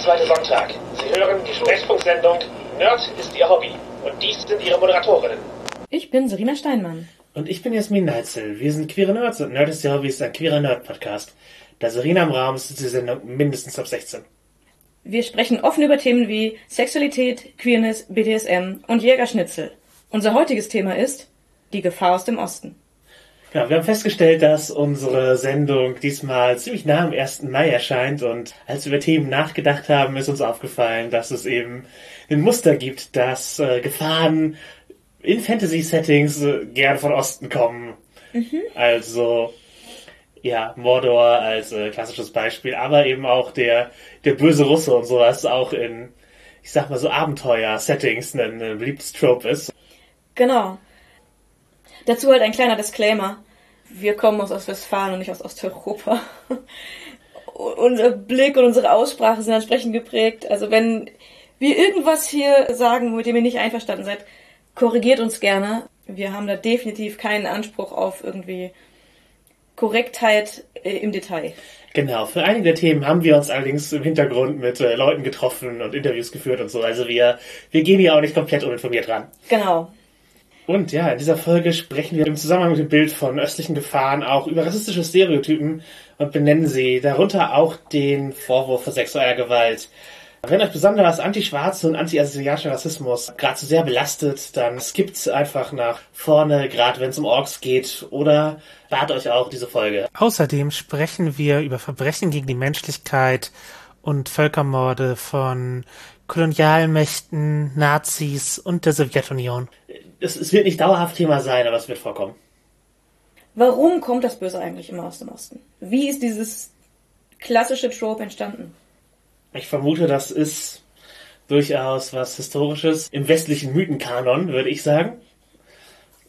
zweite Sonntag. Sie hören die Sprechfunksendung Nerd ist Ihr Hobby. Und dies sind Ihre Moderatorinnen. Ich bin Serena Steinmann. Und ich bin Jasmin Neitzel. Wir sind queere Nerds und Nerd ist Ihr Hobby ist ein queerer Nerd-Podcast. Da Serena im Raum ist, ist die Sendung mindestens ab 16. Wir sprechen offen über Themen wie Sexualität, Queerness, BDSM und Jägerschnitzel. Unser heutiges Thema ist die Gefahr aus dem Osten. Ja, wir haben festgestellt, dass unsere Sendung diesmal ziemlich nah am 1. Mai erscheint und als wir über Themen nachgedacht haben, ist uns aufgefallen, dass es eben ein Muster gibt, dass äh, Gefahren in Fantasy-Settings äh, gern von Osten kommen. Also, ja, Mordor als äh, klassisches Beispiel, aber eben auch der, der böse Russe und sowas auch in, ich sag mal so Abenteuer-Settings ein, ein beliebtes Trope ist. Genau. Dazu halt ein kleiner Disclaimer. Wir kommen aus Ostwestfalen und nicht aus Osteuropa. Unser Blick und unsere Aussprache sind entsprechend geprägt. Also wenn wir irgendwas hier sagen, mit dem ihr nicht einverstanden seid, korrigiert uns gerne. Wir haben da definitiv keinen Anspruch auf irgendwie Korrektheit äh, im Detail. Genau, für einige der Themen haben wir uns allerdings im Hintergrund mit äh, Leuten getroffen und Interviews geführt und so. Also wir, wir gehen hier auch nicht komplett uninformiert ran. Genau. Und ja, in dieser Folge sprechen wir im Zusammenhang mit dem Bild von östlichen Gefahren auch über rassistische Stereotypen und benennen sie, darunter auch den Vorwurf für sexueller Gewalt. Wenn euch besonders antischwarze und anti-asiatischer Rassismus gerade so sehr belastet, dann skippt einfach nach vorne, gerade wenn es um Orks geht, oder spart euch auch diese Folge. Außerdem sprechen wir über Verbrechen gegen die Menschlichkeit und Völkermorde von Kolonialmächten, Nazis und der Sowjetunion. Es, es wird nicht dauerhaft Thema sein, aber es wird vorkommen. Warum kommt das Böse eigentlich immer aus dem Osten? Wie ist dieses klassische Trope entstanden? Ich vermute, das ist durchaus was Historisches im westlichen Mythenkanon, würde ich sagen.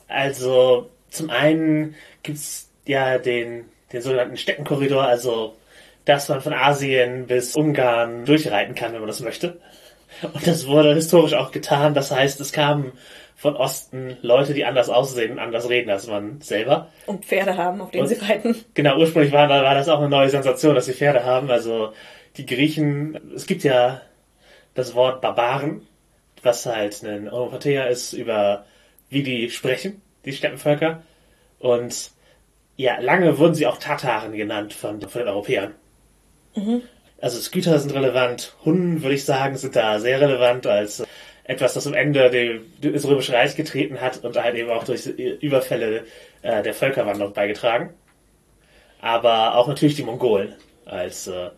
Also zum einen gibt's ja den, den sogenannten Steppenkorridor, also dass man von Asien bis Ungarn durchreiten kann, wenn man das möchte. Und das wurde historisch auch getan. Das heißt, es kamen von Osten Leute, die anders aussehen und anders reden als man selber. Und Pferde haben, auf denen Und- sie reiten. Genau, ursprünglich war, war das auch eine neue Sensation, dass sie Pferde haben. Also die Griechen, es gibt ja das Wort Barbaren, was halt ein Onomatopoeia ist über wie die sprechen, die Steppenvölker. Und ja, lange wurden sie auch Tataren genannt von, von den Europäern. Also Sküter sind relevant, Hunnen, würde ich sagen, sind da sehr relevant als etwas, das am Ende dem- des Römischen Reich getreten hat und halt eben auch durch Überfälle äh, der Völkerwanderung beigetragen. Aber auch natürlich die Mongolen als äh,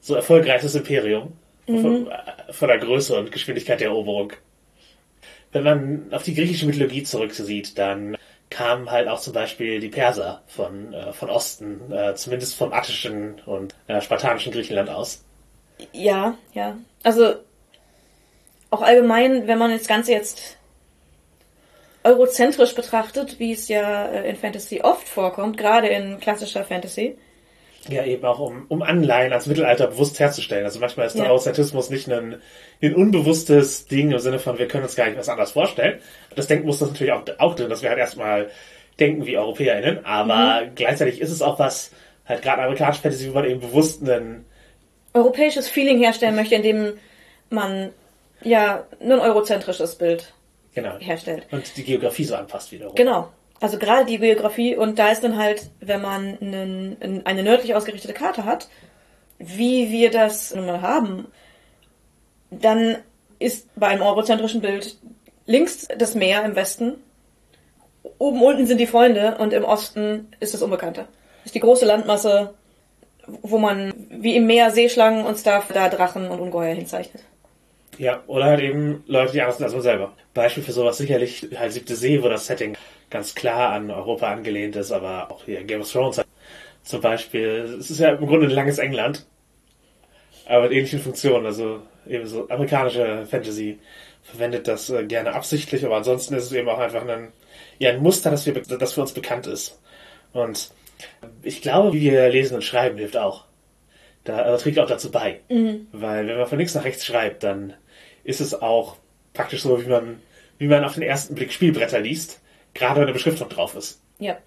so erfolgreiches Imperium von, äh, von der Größe und Geschwindigkeit der Eroberung. Wenn man auf die griechische Mythologie zurücksieht, dann kamen halt auch zum Beispiel die Perser von, äh, von Osten, äh, zumindest vom attischen und äh, spartanischen Griechenland aus. Ja, ja. Also auch allgemein, wenn man das Ganze jetzt eurozentrisch betrachtet, wie es ja äh, in Fantasy oft vorkommt, gerade in klassischer Fantasy. Ja, eben auch um, um Anleihen ans Mittelalter bewusst herzustellen. Also manchmal ist der Ja. Eurozentrismus nicht ein, ein unbewusstes Ding im Sinne von, wir können uns gar nicht was anderes vorstellen. Das Denkmuster ist natürlich auch, auch drin, dass wir halt erstmal denken wie EuropäerInnen, aber gleichzeitig ist es auch was, halt gerade amerikanische Fantasy, wo man eben bewusst einen, Europäisches Feeling herstellen möchte, indem man ja ein eurozentrisches Bild genau, herstellt. und die Geografie so anpasst wiederum. Genau. Also gerade die Geografie und da ist dann halt, wenn man einen, eine nördlich ausgerichtete Karte hat, wie wir das nun mal haben, dann ist bei einem eurozentrischen Bild links das Meer im Westen, oben unten sind die Freunde und im Osten ist das Unbekannte. Das ist die große Landmasse, wo man wie im Meer Seeschlangen und Stuff da Drachen und Ungeheuer hinzeichnet. Ja, oder halt eben Leute, die anders sind als man selber. Beispiel für sowas sicherlich halt Siebte See, wo das Setting ganz klar an Europa angelehnt ist, aber auch hier Game of Thrones zum Beispiel. Es ist ja im Grunde ein langes England, aber mit ähnlichen Funktionen. Also eben so amerikanische Fantasy verwendet das äh, gerne absichtlich, aber ansonsten ist es eben auch einfach ein, ja, ein Muster, das, wir, das für uns bekannt ist. Und ich glaube, wie wir lesen und schreiben, hilft auch. Da also trägt auch dazu bei. Weil wenn man von links nach rechts schreibt, dann ist es auch praktisch so, wie man, wie man auf den ersten Blick Spielbretter liest, gerade wenn eine Beschriftung drauf ist. Ja.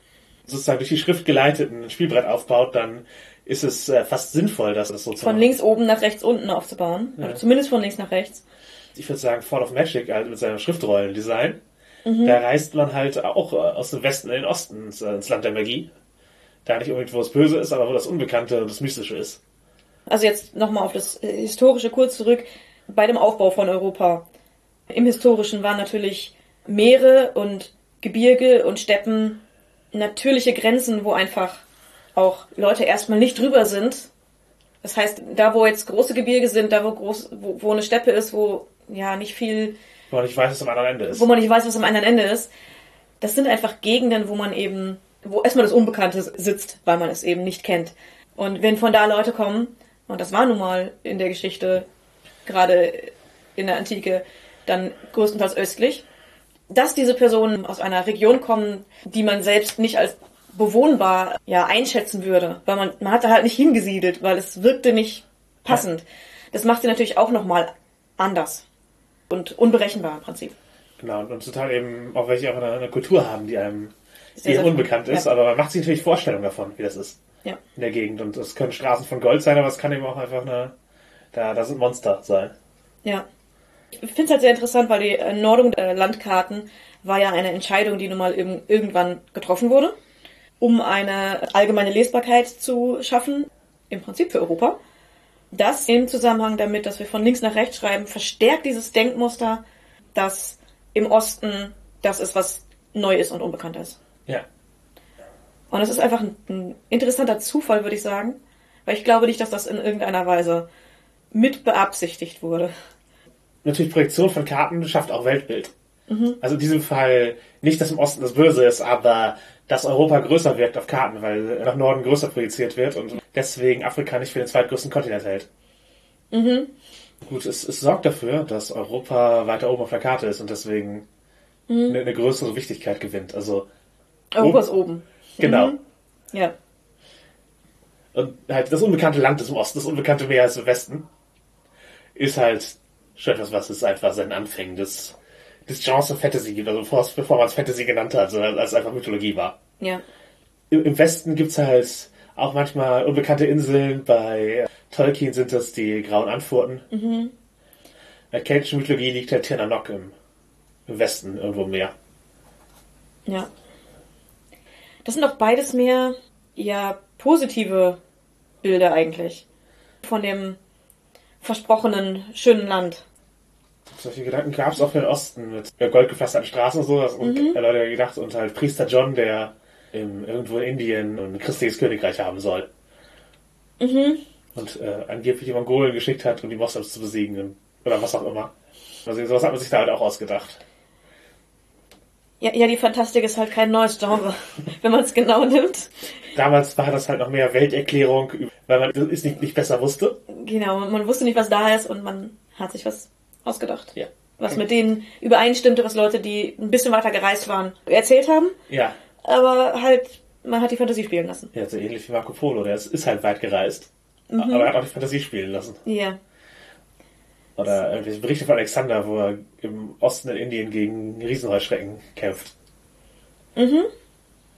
sozusagen durch die Schrift geleiteten ein Spielbrett aufbaut, dann ist es äh, fast sinnvoll, dass es so zu Von links oben nach rechts unten aufzubauen. Ja. Oder zumindest von links nach rechts. Ich würde sagen, Fall of Magic halt mit seinem Schriftrollendesign. Mhm. Da reist man halt auch äh, aus dem Westen in den Osten ins, äh, ins Land der Magie. Da nicht unbedingt, wo es Böse ist, aber wo das Unbekannte und das Mystische ist. Also jetzt nochmal auf das äh, Historische kurz zurück. Bei dem Aufbau von Europa. Im Historischen waren natürlich Meere und Gebirge und Steppen natürliche Grenzen, wo einfach auch Leute erstmal nicht drüber sind. Das heißt, da wo jetzt große Gebirge sind, da wo groß, wo, wo eine Steppe ist, wo ja nicht viel, Wo man nicht weiß, was am anderen Ende ist. wo man nicht weiß, was am anderen Ende ist, das sind einfach Gegenden, wo man eben, wo erstmal das Unbekannte sitzt, weil man es eben nicht kennt. Und wenn von da Leute kommen, und das war nun mal in der Geschichte, gerade in der Antike, dann größtenteils östlich, dass diese Personen aus einer Region kommen, die man selbst nicht als bewohnbar ja einschätzen würde, weil man man hat da halt nicht hingesiedelt, weil es wirkte nicht passend. Das macht sie natürlich auch noch mal anders und unberechenbar im Prinzip. Genau, und, und total eben auch welche auch eine, eine Kultur haben, die einem Sehr, eher sehr unbekannt ist, Ja. aber man macht sich natürlich Vorstellungen davon, wie das ist Ja. in der Gegend. Und es können Straßen von Gold sein, aber es kann eben auch einfach eine, da, da sind Monster sein. Ja. Ich finde es halt sehr interessant, weil die Nordung der Landkarten war ja eine Entscheidung, die nun mal irgendwann getroffen wurde, um eine allgemeine Lesbarkeit zu schaffen, im Prinzip für Europa. Das im Zusammenhang damit, dass wir von links nach rechts schreiben, verstärkt dieses Denkmuster, dass im Osten das ist, was neu ist und unbekannt ist. Ja. Und es ist einfach ein, ein interessanter Zufall, würde ich sagen, weil ich glaube nicht, dass das in irgendeiner Weise mit beabsichtigt wurde. Natürlich Projektion von Karten schafft auch Weltbild. Also in diesem Fall nicht, dass im Osten das Böse ist, aber dass Europa größer wirkt auf Karten, weil nach Norden größer projiziert wird und deswegen Afrika nicht für den zweitgrößten Kontinent hält. Gut, es, es sorgt dafür, dass Europa weiter oben auf der Karte ist und deswegen eine, eine größere Wichtigkeit gewinnt. Also Europa ist oben. genau. Ja. Und halt das unbekannte Land ist im Osten, das unbekannte Meer ist im Westen. Ist halt schon etwas, was es einfach seinen Anfängen des, des Genres of Fantasy gibt, also bevor, bevor man es Fantasy genannt hat, sondern als es einfach Mythologie war. Ja. Im, Im Westen gibt's halt auch manchmal unbekannte Inseln. Bei Tolkien sind das die Grauen Antworten. In der keltischen Mythologie liegt halt Tirnanok im, im Westen irgendwo im Meer. Ja. Das sind doch beides mehr, ja, positive Bilder eigentlich. Von dem versprochenen schönen Land. Solche Gedanken gab es auch für den Osten mit goldgepflasterten Straßen und so. Das haben Leute gedacht. Und halt Priester John, der im, irgendwo in Indien ein christliches Königreich haben soll. Und äh, angeblich die Mongolen geschickt hat, um die Moslems zu besiegen. und- Oder was auch immer. Also sowas hat man sich da halt auch ausgedacht. Ja, ja, die Fantastik ist halt kein neues Genre, wenn man es genau nimmt. Damals war das halt noch mehr Welterklärung, weil man es nicht, nicht besser wusste. Genau, man wusste nicht, was da ist und man hat sich was ausgedacht. Ja. Was mit denen übereinstimmte, was Leute, die ein bisschen weiter gereist waren, erzählt haben. Ja. Aber halt, man hat die Fantasie spielen lassen. Ja, so ähnlich wie Marco Polo, der ist, ist halt weit gereist. Aber er hat auch die Fantasie spielen lassen. Ja. Oder irgendwelche Berichte von Alexander, wo er im Osten in Indien gegen Riesenheuschrecken kämpft. Mhm.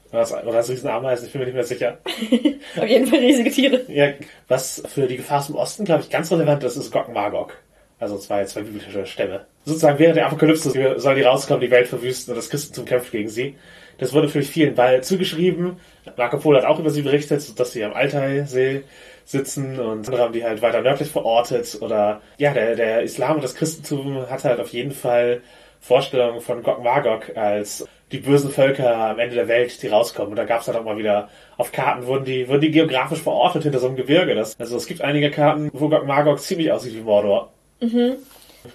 Oder das, oder das Riesenameisen, ich bin mir nicht mehr sicher. Auf jeden Fall riesige Tiere. Ja, was für die Gefahr im Osten, glaube ich, ganz relevant ist, ist Gog Magog. Also zwei, zwei biblische Stämme. Sozusagen während der Apokalypse soll die rauskommen, die Welt verwüsten und das Christentum kämpft gegen sie. Das wurde natürlich vielen Ball zugeschrieben. Marco Polo hat auch über sie berichtet, dass sie am Altaisee sitzen und andere haben die halt weiter nördlich verortet. Oder ja, der, der Islam und das Christentum hat halt auf jeden Fall Vorstellungen von Gog Magog als die bösen Völker am Ende der Welt, die rauskommen. Und da gab es dann auch mal wieder auf Karten, wurden die, wurden die geografisch verortet hinter so einem Gebirge. Das, also es gibt einige Karten, wo Gog Magog ziemlich aussieht wie Mordor. Mhm.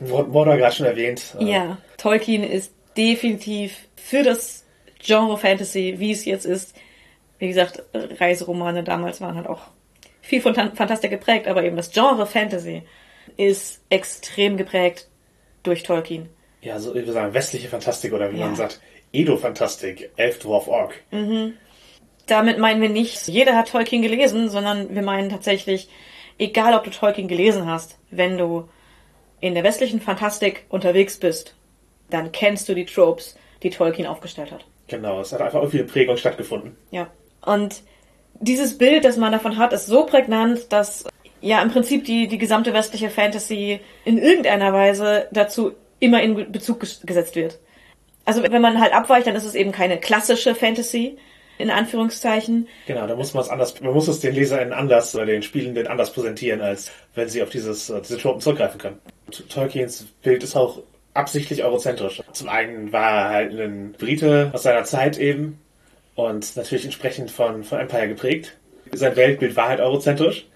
Mordor gerade schon erwähnt. Ja, Tolkien ist definitiv für das Genre Fantasy, wie es jetzt ist. Wie gesagt, Reiseromane damals waren halt auch viel von Fantastik geprägt, aber eben das Genre Fantasy ist extrem geprägt durch Tolkien. Ja, so, ich würde sagen, westliche Fantastik oder wie Ja. man sagt, Edo-Fantastik, Elfdwarf Ork. Damit meinen wir nicht, jeder hat Tolkien gelesen, sondern wir meinen tatsächlich, egal ob du Tolkien gelesen hast, wenn du in der westlichen Fantastik unterwegs bist, dann kennst du die Tropes, die Tolkien aufgestellt hat. Genau, es hat einfach irgendwie eine Prägung stattgefunden. Ja. Und dieses Bild, das man davon hat, ist so prägnant, dass ja im Prinzip die, die gesamte westliche Fantasy in irgendeiner Weise dazu immer in Bezug ges- gesetzt wird. Also wenn man halt abweicht, dann ist es eben keine klassische Fantasy, in Anführungszeichen. Genau, da muss man es anders, man muss es den LeserInnen anders oder den Spielenden anders präsentieren, als wenn sie auf dieses, äh, diese Tropen zurückgreifen können. Tolkiens Bild ist auch absichtlich eurozentrisch. Zum einen war er halt ein Brite aus seiner Zeit eben und natürlich entsprechend von, von Empire geprägt. Sein Weltbild war halt eurozentrisch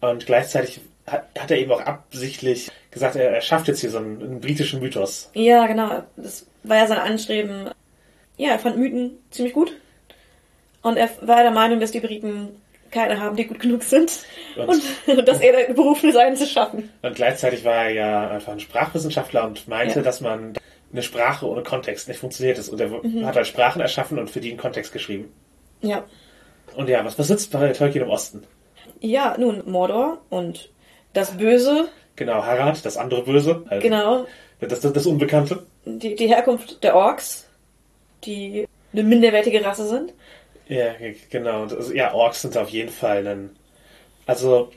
und gleichzeitig hat, hat er eben auch absichtlich gesagt, er, er schafft jetzt hier so einen, einen britischen Mythos. Ja, genau. Das war ja sein Anstreben. Ja, er fand Mythen ziemlich gut. Und er war der Meinung, dass die Briten keine haben, die gut genug sind. Und- Und, dass er berufen ist, einen zu schaffen. Und gleichzeitig war er ja einfach ein Sprachwissenschaftler und meinte, Ja. dass man eine Sprache ohne Kontext nicht funktioniert ist. Und er hat halt Sprachen erschaffen und für die einen Kontext geschrieben. Ja. Und ja, was, was sitzt bei Tolkien im Osten? Ja, nun, Mordor und das Böse, Genau, Harad, das andere Böse. Also genau, Das, das, das Unbekannte. die, die Herkunft der Orks, die eine minderwertige Rasse sind. Ja, genau. Das, ja, Orks sind auf jeden Fall ein. Also,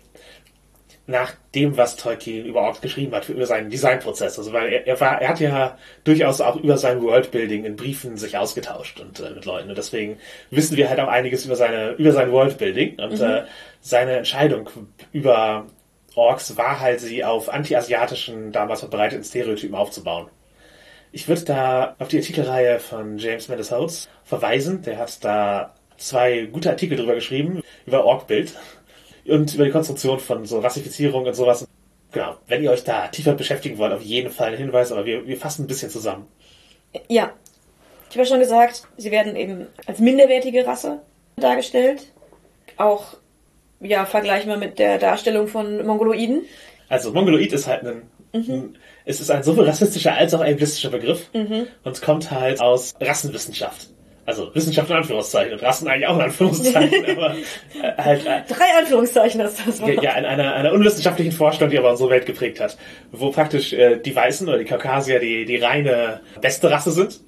nach dem, was Tolkien über Orks geschrieben hat, über seinen Designprozess. Also, weil er, er war, er hat ja durchaus auch über sein Worldbuilding in Briefen sich ausgetauscht und äh, mit Leuten. Und deswegen wissen wir halt auch einiges über seine, über sein Worldbuilding und äh, seine Entscheidung über Orks war halt, sie auf anti-asiatischen, damals verbreiteten Stereotypen aufzubauen. Ich würde da auf die Artikelreihe von James Mendes Holtz verweisen. Der hat da zwei gute Artikel drüber geschrieben, über Orkbild und über die Konstruktion von so Rassifizierung und sowas. Genau, wenn ihr euch da tiefer beschäftigen wollt, auf jeden Fall ein Hinweis, aber wir, wir fassen ein bisschen zusammen. Ja. Ich habe ja schon gesagt, sie werden eben als minderwertige Rasse dargestellt. Auch, ja, vergleichen wir mit der Darstellung von Mongoloiden. Also Mongoloid ist halt ein, ein es ist ein sowohl rassistischer als auch ableistischer Begriff und kommt halt aus Rassenwissenschaft. Also Wissenschaft in Anführungszeichen und Rassen eigentlich auch in Anführungszeichen, aber äh, halt äh, Drei Anführungszeichen ist das Wort. Ja, in einer, einer unwissenschaftlichen Vorstellung, die aber unsere Welt geprägt hat, wo praktisch äh, die Weißen oder die Kaukasier die, die reine beste Rasse sind.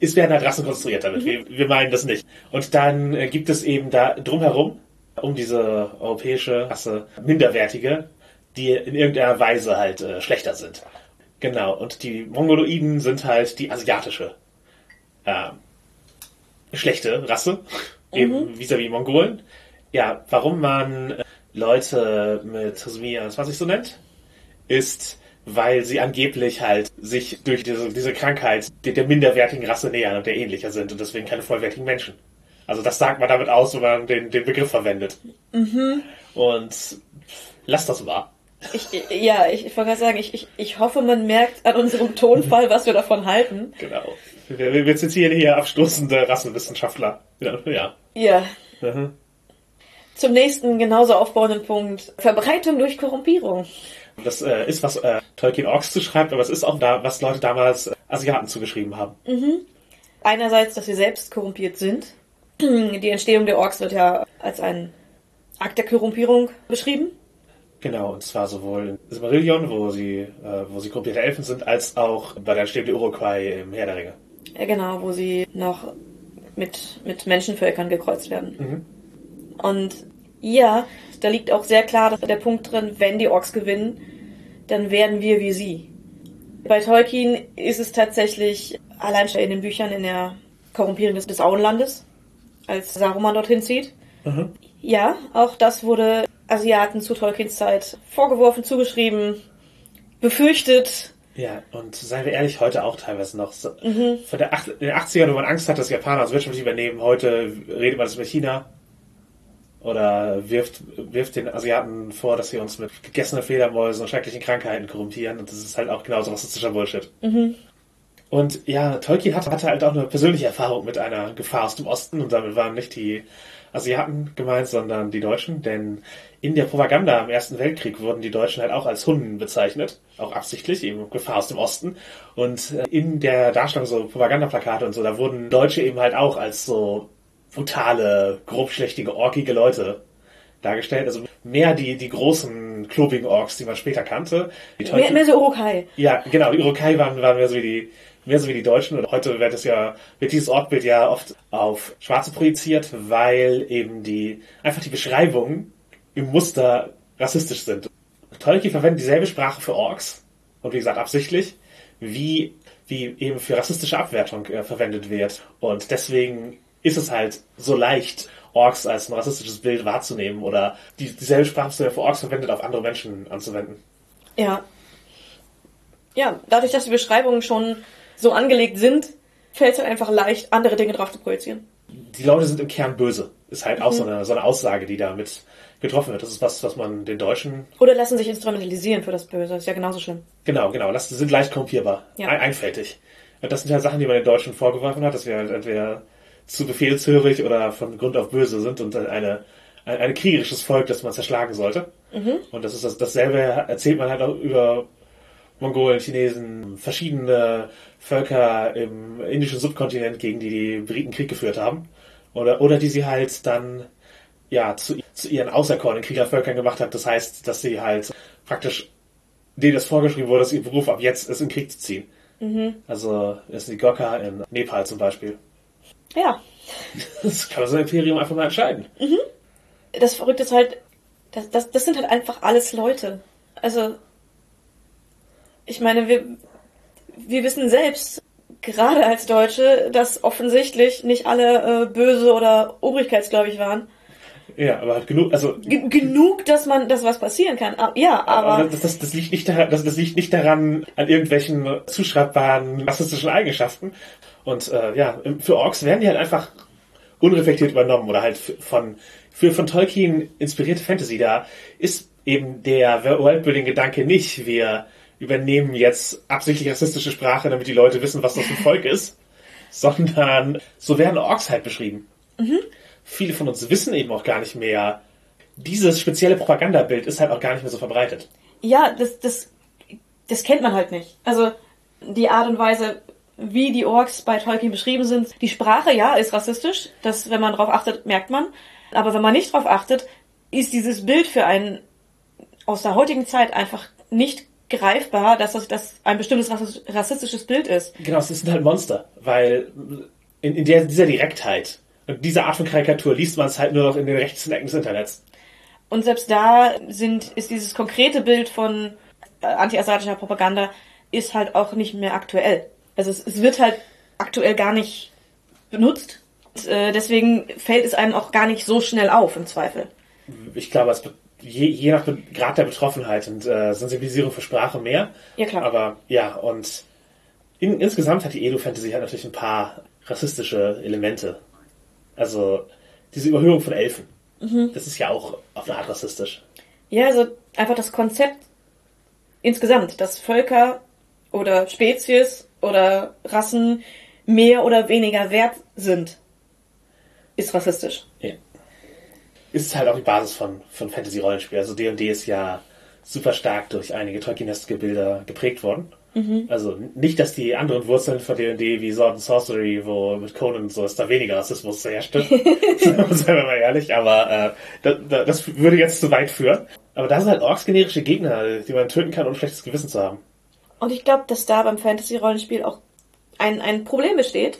Es werden halt Rassen konstruiert damit. Wir, wir meinen das nicht. Und dann äh, gibt es eben da drumherum, um diese europäische Rasse, minderwertige, die in irgendeiner Weise halt äh, schlechter sind. Genau. Und die Mongoloiden sind halt die asiatische äh, schlechte Rasse, eben vis-à-vis Mongolen. Ja, warum man äh, Leute mit Trisomie 21 so nennt, ist, weil sie angeblich halt sich durch diese, diese Krankheit der, der minderwertigen Rasse nähern und der ähnlicher sind und deswegen keine vollwertigen Menschen. Also das sagt man damit aus, wenn man den, den Begriff verwendet. Und lass das wahr. Ich, ja, ich, ich wollte gerade sagen, ich, ich, ich hoffe, man merkt an unserem Tonfall, was wir davon halten. Genau. Wir, wir wir zitieren hier abstoßende Rassenwissenschaftler. Ja. ja. Ja. Mhm. Zum nächsten genauso aufbauenden Punkt. Verbreitung durch Korrumpierung. Das äh, ist, was äh, Tolkien Orks zuschreibt, aber es ist auch da, was Leute damals äh, Asiaten zugeschrieben haben. Einerseits, dass wir selbst korrumpiert sind. Die Entstehung der Orks wird ja als ein Akt der Korrumpierung beschrieben. Genau, und zwar sowohl in Silmarillion, wo sie, äh, wo sie korrumpierte Elfen sind, als auch bei der Entstehung der Uruguay im Herr der Ringe. Ja, genau, wo sie noch mit, mit Menschenvölkern gekreuzt werden. Und ja, da liegt auch sehr klar der Punkt drin, wenn die Orks gewinnen, dann werden wir wie sie. Bei Tolkien ist es tatsächlich allein schon in den Büchern in der Korrumpierung des, des Auenlandes, als Saruman dorthin zieht. Ja, auch das wurde Asiaten zu Tolkiens Zeit vorgeworfen, zugeschrieben, befürchtet. Ja, und seien wir ehrlich, heute auch teilweise noch. So, Von der den 80ern, wo man Angst hat, dass Japaner das wirtschaftlich übernehmen, heute redet man das mit China. Oder wirft, wirft den Asiaten vor, dass sie uns mit gegessenen Fledermäusen und schrecklichen Krankheiten korrumpieren. Und das ist halt auch genauso rassistischer Bullshit. Und ja, Tolkien hatte, hatte halt auch eine persönliche Erfahrung mit einer Gefahr aus dem Osten. Und damit waren nicht die Asiaten gemeint, sondern die Deutschen. Denn in der Propaganda im Ersten Weltkrieg wurden die Deutschen halt auch als Hunden bezeichnet. Auch absichtlich, eben Gefahr aus dem Osten. Und äh, in der Darstellung so Propagandaplakate und so, da wurden Deutsche eben halt auch als so brutale, grobschlächtige, orkige Leute dargestellt. Also mehr die, die großen, klobigen Orks, die man später kannte. Mehr, mehr so Urukai. ja, genau, die Urukai waren, waren mehr so wie die, mehr so wie die Deutschen. Und heute wird es ja, wird dieses Ortbild ja oft auf Schwarze projiziert, weil eben die, einfach die Beschreibungen im Muster rassistisch sind. Tolkien verwendet dieselbe Sprache für Orks. Und wie gesagt, absichtlich, wie, wie eben für rassistische Abwertung äh, verwendet wird. Und deswegen ist es halt so leicht, Orks als ein rassistisches Bild wahrzunehmen oder die, dieselbe Sprache, die für Orks verwendet, auf andere Menschen anzuwenden. Ja. Ja, dadurch, dass die Beschreibungen schon so angelegt sind, fällt es halt einfach leicht, andere Dinge drauf zu projizieren. Die Leute sind im Kern böse. Ist halt auch so, eine, so eine Aussage, die damit getroffen wird. Das ist was, was man den Deutschen. Oder lassen sich instrumentalisieren für das Böse. ist ja genauso schlimm. Genau, genau. Das sind leicht korrumpierbar. Ja. Ein, einfältig. Und das sind halt Sachen, die man den Deutschen vorgeworfen hat, dass wir halt entweder zu befehlshörig oder von Grund auf böse sind und eine, ein, ein kriegerisches Volk, das man zerschlagen sollte. Und das ist das, dasselbe erzählt man halt auch über Mongolen, Chinesen, verschiedene Völker im indischen Subkontinent, gegen die die Briten Krieg geführt haben. Oder, oder die sie halt dann ja, zu, zu ihren auserkorenen Kriegervölkern gemacht hat. Das heißt, dass sie halt praktisch denen das vorgeschrieben wurde, dass ihr Beruf ab jetzt ist, in den Krieg zu ziehen. Also ist die Gokka in Nepal zum Beispiel. Ja. Das kann so ein Imperium einfach mal entscheiden. Das Verrückte ist halt, das, das, das sind halt einfach alles Leute. Also, ich meine, wir, wir wissen selbst, gerade als Deutsche, dass offensichtlich nicht alle äh, böse oder obrigkeitsgläubig waren. Ja, aber halt genug, also G genug, dass man, dass was passieren kann. Ah, Ja, aber, Aber das, das, das, liegt nicht daran, das, das liegt nicht daran an irgendwelchen zuschreibbaren rassistischen Eigenschaften. Und äh, ja, für Orks werden die halt einfach unreflektiert übernommen oder halt von für von Tolkien inspirierte Fantasy. Da ist eben der Worldbuilding-Gedanke nicht, wir übernehmen jetzt absichtlich rassistische Sprache, damit die Leute wissen, was das für ein Volk ist, sondern so werden Orks halt beschrieben. Viele von uns wissen eben auch gar nicht mehr, dieses spezielle Propagandabild ist halt auch gar nicht mehr so verbreitet. ja, das, das, das kennt man halt nicht. Also, die Art und Weise, wie die Orks bei Tolkien beschrieben sind. Die Sprache, ja, ist rassistisch. Das, wenn man drauf achtet, merkt man. Aber wenn man nicht drauf achtet, ist dieses Bild für einen aus der heutigen Zeit einfach nicht greifbar, dass das, das ein bestimmtes rassis- rassistisches Bild ist. Genau, es sind halt Monster, weil in, in der, dieser Direktheit und dieser Art von Karikatur liest man es halt nur noch in den rechtesten Ecken des Internets. Und selbst da sind, ist dieses konkrete Bild von äh, anti-asiatischer Propaganda ist halt auch nicht mehr aktuell. Also es, es wird halt aktuell gar nicht benutzt. Und, äh, deswegen fällt es einem auch gar nicht so schnell auf, im Zweifel. Ich glaube, es je, je nach Grad der Betroffenheit und äh, Sensibilisierung für Sprache mehr. Ja, klar. Aber ja, und in, insgesamt hat die Edo-Fantasy halt natürlich ein paar rassistische Elemente. Also diese Überhöhung von Elfen. Das ist ja auch auf eine Art rassistisch. Ja, also einfach das Konzept insgesamt, dass Völker oder Spezies oder Rassen mehr oder weniger wert sind, ist rassistisch. Ja. Ist halt auch die Basis von, von Fantasy-Rollenspiel. Also D&D ist ja super stark durch einige Tolkienesque Bilder geprägt worden. Also nicht, dass die anderen Wurzeln von D&D wie Sword and Sorcery, wo mit Conan und so ist, da weniger Rassismus herrschte. Seien wir mal ehrlich, aber äh, da, da, das würde jetzt zu weit führen. Aber da sind halt Orks generische Gegner, die man töten kann, ohne schlechtes Gewissen zu haben. Und ich glaube, dass da beim Fantasy-Rollenspiel auch ein, ein Problem besteht.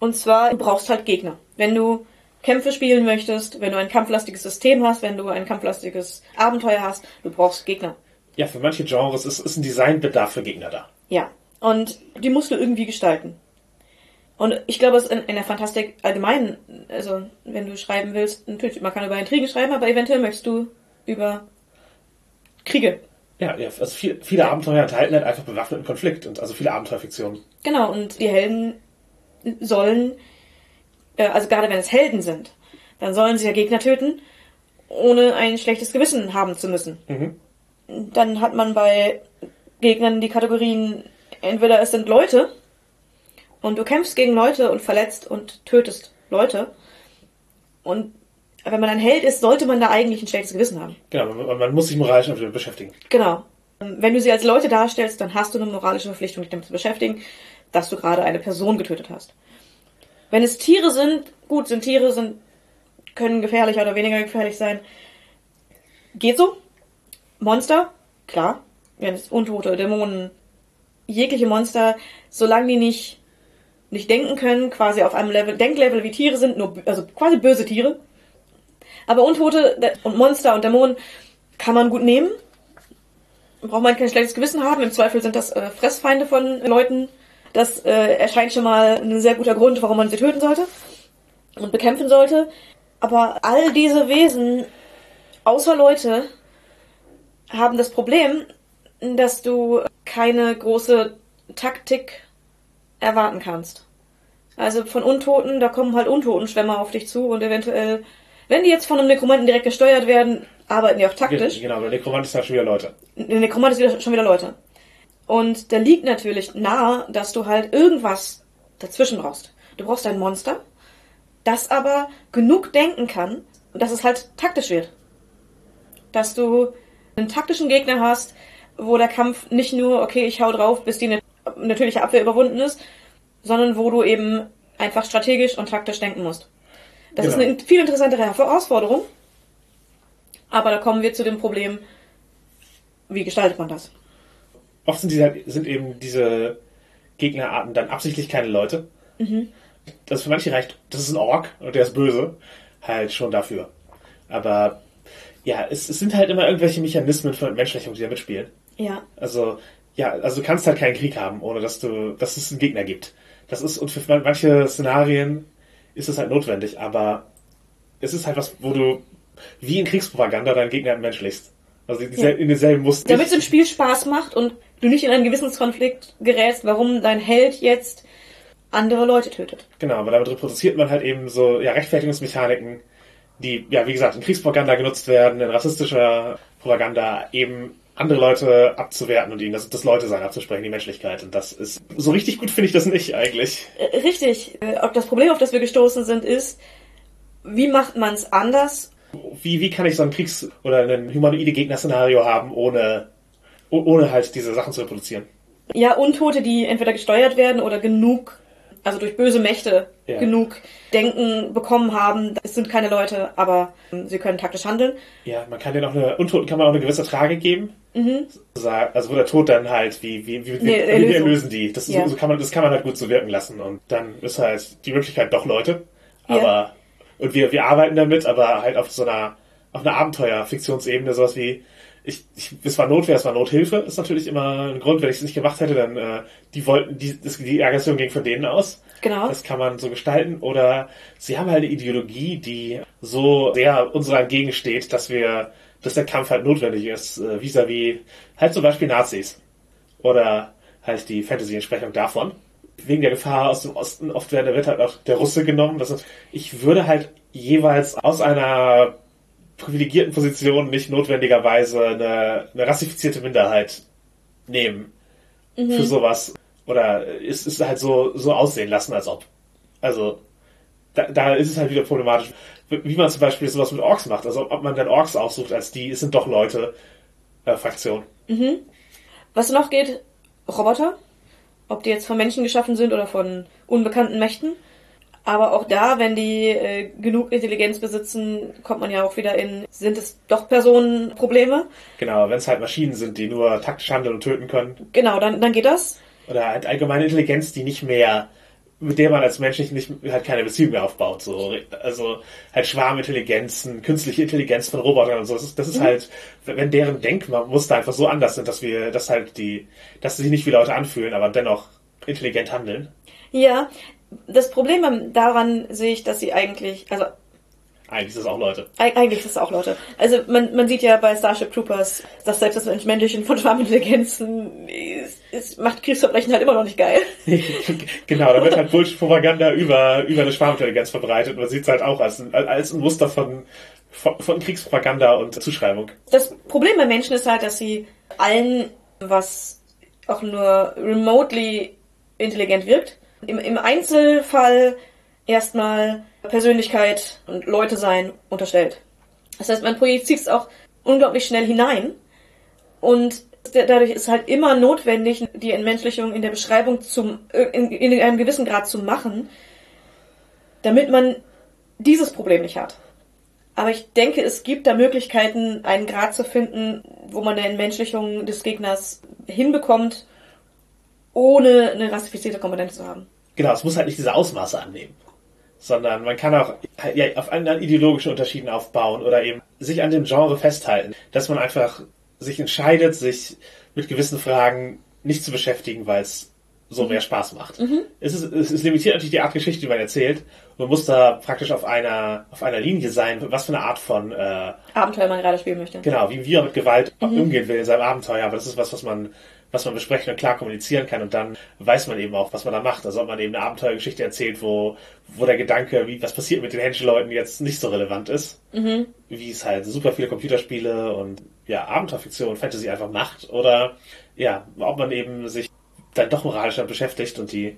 Und zwar, du brauchst halt Gegner. Wenn du Kämpfe spielen möchtest, wenn du ein kampflastiges System hast, wenn du ein kampflastiges Abenteuer hast, du brauchst Gegner. Ja, für manche Genres ist, ist ein Designbedarf für Gegner da. Ja. Und die musst du irgendwie gestalten. Und ich glaube, es in, in der Fantastik allgemein, also wenn du schreiben willst, natürlich, man kann über Intrigen schreiben, aber eventuell möchtest du über Kriege. Ja, ja also viel, viele Abenteuer enthalten halt einfach bewaffneten Konflikt und also viele Abenteuerfiktionen. Genau, und die Helden sollen, also gerade wenn es Helden sind, dann sollen sie ja Gegner töten, ohne ein schlechtes Gewissen haben zu müssen. Dann hat man bei Gegnern die Kategorien, entweder es sind Leute und du kämpfst gegen Leute und verletzt und tötest Leute. Und wenn man ein Held ist, sollte man da eigentlich ein schlechtes Gewissen haben. Genau, man, man muss sich moralisch damit beschäftigen. Genau. Wenn du sie als Leute darstellst, dann hast du eine moralische Verpflichtung, dich damit zu beschäftigen, dass du gerade eine Person getötet hast. Wenn es Tiere sind, gut, sind Tiere, sind, können gefährlicher oder weniger gefährlich sein. Geht so. Monster, klar. Wenn es Untote, Dämonen, jegliche Monster, solange die nicht, nicht denken können, quasi auf einem Level, Denklevel wie Tiere sind, nur, also quasi böse Tiere. Aber Untote und Monster und Dämonen kann man gut nehmen. Braucht man kein schlechtes Gewissen haben. Im Zweifel sind das äh, Fressfeinde von Leuten. Das äh, erscheint schon mal ein sehr guter Grund, warum man sie töten sollte und bekämpfen sollte. Aber all diese Wesen, außer Leute, haben das Problem, dass du keine große Taktik erwarten kannst. Also von Untoten, da kommen halt Untotenschwämme auf dich zu und eventuell, wenn die jetzt von einem Nekromanten direkt gesteuert werden, arbeiten die auch taktisch. Genau, der Nekromant ist halt schon wieder Leute. Der Nekromant ist wieder, schon wieder Leute. Und da liegt natürlich nahe, dass du halt irgendwas dazwischen brauchst. Du brauchst ein Monster, das aber genug denken kann, dass es halt taktisch wird. Dass du einen taktischen Gegner hast, wo der Kampf nicht nur, okay, ich hau drauf, bis die natürliche Abwehr überwunden ist, sondern wo du eben einfach strategisch und taktisch denken musst. Das genau. ist eine viel interessantere Herausforderung. Aber da kommen wir zu dem Problem, wie gestaltet man das? Oft sind, diese, sind eben diese Gegnerarten dann absichtlich keine Leute. Mhm. Das für manche reicht, das ist ein Ork und der ist böse, halt schon dafür. Aber ja, es, es sind halt immer irgendwelche Mechanismen von Menschlichung, die da mitspielen. Ja. Also, ja, also du kannst halt keinen Krieg haben, ohne dass du, dass es einen Gegner gibt. Das ist, und für manche Szenarien ist es halt notwendig, aber es ist halt was, wo du wie in Kriegspropaganda deinen Gegner entmenschlichst. Also ja. in denselben Muster. Damit es im Spiel Spaß macht und du nicht in einen Gewissenskonflikt gerätst, warum dein Held jetzt andere Leute tötet. Genau, aber damit reproduziert man halt eben so ja, Rechtfertigungsmechaniken, die, ja, wie gesagt, in Kriegspropaganda genutzt werden, in rassistischer Propaganda eben andere Leute abzuwerten und ihnen das, das Leute sein abzusprechen, die Menschlichkeit. Und das ist, so richtig gut finde ich das nicht eigentlich. Äh, richtig. Äh, das Problem, auf das wir gestoßen sind, ist, wie macht man es anders? Wie, wie kann ich so ein Kriegs- oder ein humanoide Gegner-Szenario haben, ohne, ohne halt diese Sachen zu reproduzieren? Ja, Untote, die entweder gesteuert werden oder genug also durch böse Mächte ja. genug Denken bekommen haben. Es sind keine Leute, aber ähm, sie können taktisch handeln. Ja, man kann denen auch eine Untoten kann man auch eine gewisse Tragik geben. Mhm. Also wo der Tod dann halt, wie, wie, wie, nee, wie, wie erlösen die. Das, ja. so, so, kann man, das kann man halt gut so wirken lassen. Und dann ist halt die Möglichkeit doch Leute. Aber ja. und wir, wir arbeiten damit, aber halt auf so einer auf einer Abenteuer-Fiktionsebene, sowas wie ich, ich, es war Notwehr, es war Nothilfe, ist natürlich immer ein Grund. Wenn ich es nicht gemacht hätte, dann äh, die wollten, die, das, die Aggression ging von denen aus. Genau. Das kann man so gestalten. Oder sie haben halt eine Ideologie, die so sehr uns entgegensteht, dass wir, dass der Kampf halt notwendig ist, äh, vis-à-vis -vis, halt zum Beispiel Nazis. Oder halt die Fantasy-Entsprechung davon. Wegen der Gefahr aus dem Osten, oft wird halt auch der Russe genommen. Das ist, ich würde halt jeweils aus einer privilegierten Positionen nicht notwendigerweise eine, eine rassifizierte Minderheit nehmen mhm. für sowas. Oder ist es halt so, so aussehen lassen, als ob. Also, da, da ist es halt wieder problematisch, wie man zum Beispiel sowas mit Orks macht. Also, ob man dann Orks aussucht als die, es sind doch Leute, äh, Fraktion. Mhm. Was noch geht, Roboter. Ob die jetzt von Menschen geschaffen sind oder von unbekannten Mächten. Aber auch da, wenn die äh, genug Intelligenz besitzen, kommt man ja auch wieder in, sind es doch Personenprobleme? Genau, wenn es halt Maschinen sind, die nur taktisch handeln und töten können. Genau, dann, dann geht das. Oder halt allgemeine Intelligenz, die nicht mehr, mit der man als Mensch nicht, nicht halt keine Beziehung mehr aufbaut. So. Also halt Schwarmintelligenzen, künstliche Intelligenz von Robotern und so. Das ist, das ist mhm. halt, wenn deren Denkmuster einfach so anders sind, dass wir, dass halt die, dass sie sich nicht wie Leute anfühlen, aber dennoch intelligent handeln. Ja, das Problem daran sehe ich, dass sie eigentlich, also eigentlich ist es auch Leute. Eigentlich ist es auch Leute. Also man, man sieht ja bei Starship Troopers, dass selbst das Entmännlichen von Schwarmintelligenzen ist, ist, macht Kriegsverbrechen halt immer noch nicht geil. genau, da wird halt Bullshit-Propaganda über, über eine Schwarmintelligenz verbreitet. Man sieht es halt auch als ein, als ein Muster von, von, von Kriegspropaganda und Zuschreibung. Das Problem bei Menschen ist halt, dass sie allen, was auch nur remotely intelligent wirkt, im, im Einzelfall erstmal Persönlichkeit und Leute sein unterstellt. Das heißt, man projiziert es auch unglaublich schnell hinein und dadurch ist halt immer notwendig, die Entmenschlichung in der Beschreibung zum, in, in einem gewissen Grad zu machen, damit man dieses Problem nicht hat. Aber ich denke, es gibt da Möglichkeiten, einen Grad zu finden, wo man eine Entmenschlichung des Gegners hinbekommt, ohne eine rassifizierte Komponente zu haben. Genau, es muss halt nicht diese Ausmaße annehmen. Sondern man kann auch ja, auf anderen ideologischen Unterschieden aufbauen oder eben sich an dem Genre festhalten. Dass man einfach sich entscheidet, sich mit gewissen Fragen nicht zu beschäftigen, weil es so mehr Spaß macht. Es, ist, es ist limitiert natürlich die Art Geschichte, die man erzählt. Man muss da praktisch auf einer, auf einer Linie sein, was für eine Art von, äh, Abenteuer man gerade spielen möchte. genau, wie, wie er mit Gewalt umgehen will in seinem Abenteuer. Aber das ist was, was man, was man besprechen und klar kommunizieren kann. Und dann weiß man eben auch, was man da macht. Also ob man eben eine Abenteuergeschichte erzählt, wo, wo der Gedanke, wie, was passiert mit den Henschel-Leuten jetzt nicht so relevant ist. Wie es halt super viele Computerspiele und, ja, Abenteuerfiktion, Fantasy einfach macht. Oder, ja, ob man eben sich dann doch moralisch damit beschäftigt und die,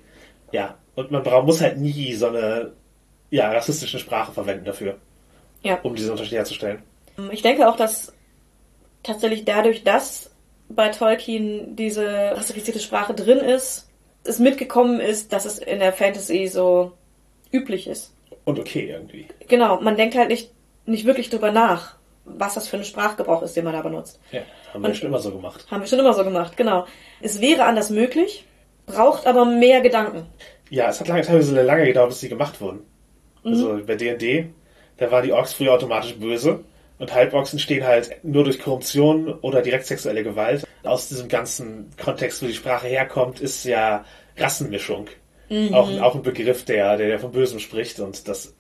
ja, und man braucht, muss halt nie so eine, ja, rassistische Sprache verwenden dafür, Ja. um diese Unterschiede herzustellen. Ich denke auch, dass tatsächlich dadurch, dass bei Tolkien diese rassifizierte Sprache drin ist, es mitgekommen ist, dass es in der Fantasy so üblich ist. Und okay irgendwie. Genau, man denkt halt nicht, nicht wirklich drüber nach, was das für ein Sprachgebrauch ist, den man da benutzt. Ja, haben wir schon immer so gemacht. Haben wir schon immer so gemacht, genau. Es wäre anders möglich, braucht aber mehr Gedanken. Ja, es hat lange, teilweise lange gedauert, bis sie gemacht wurden. Also bei D&D, da waren die Orks früher automatisch böse und Halborks entstehen halt nur durch Korruption oder direkt sexuelle Gewalt. Aus diesem ganzen Kontext, wo die Sprache herkommt, ist ja Rassenmischung. Auch, auch ein Begriff, der, der von Bösem spricht und das,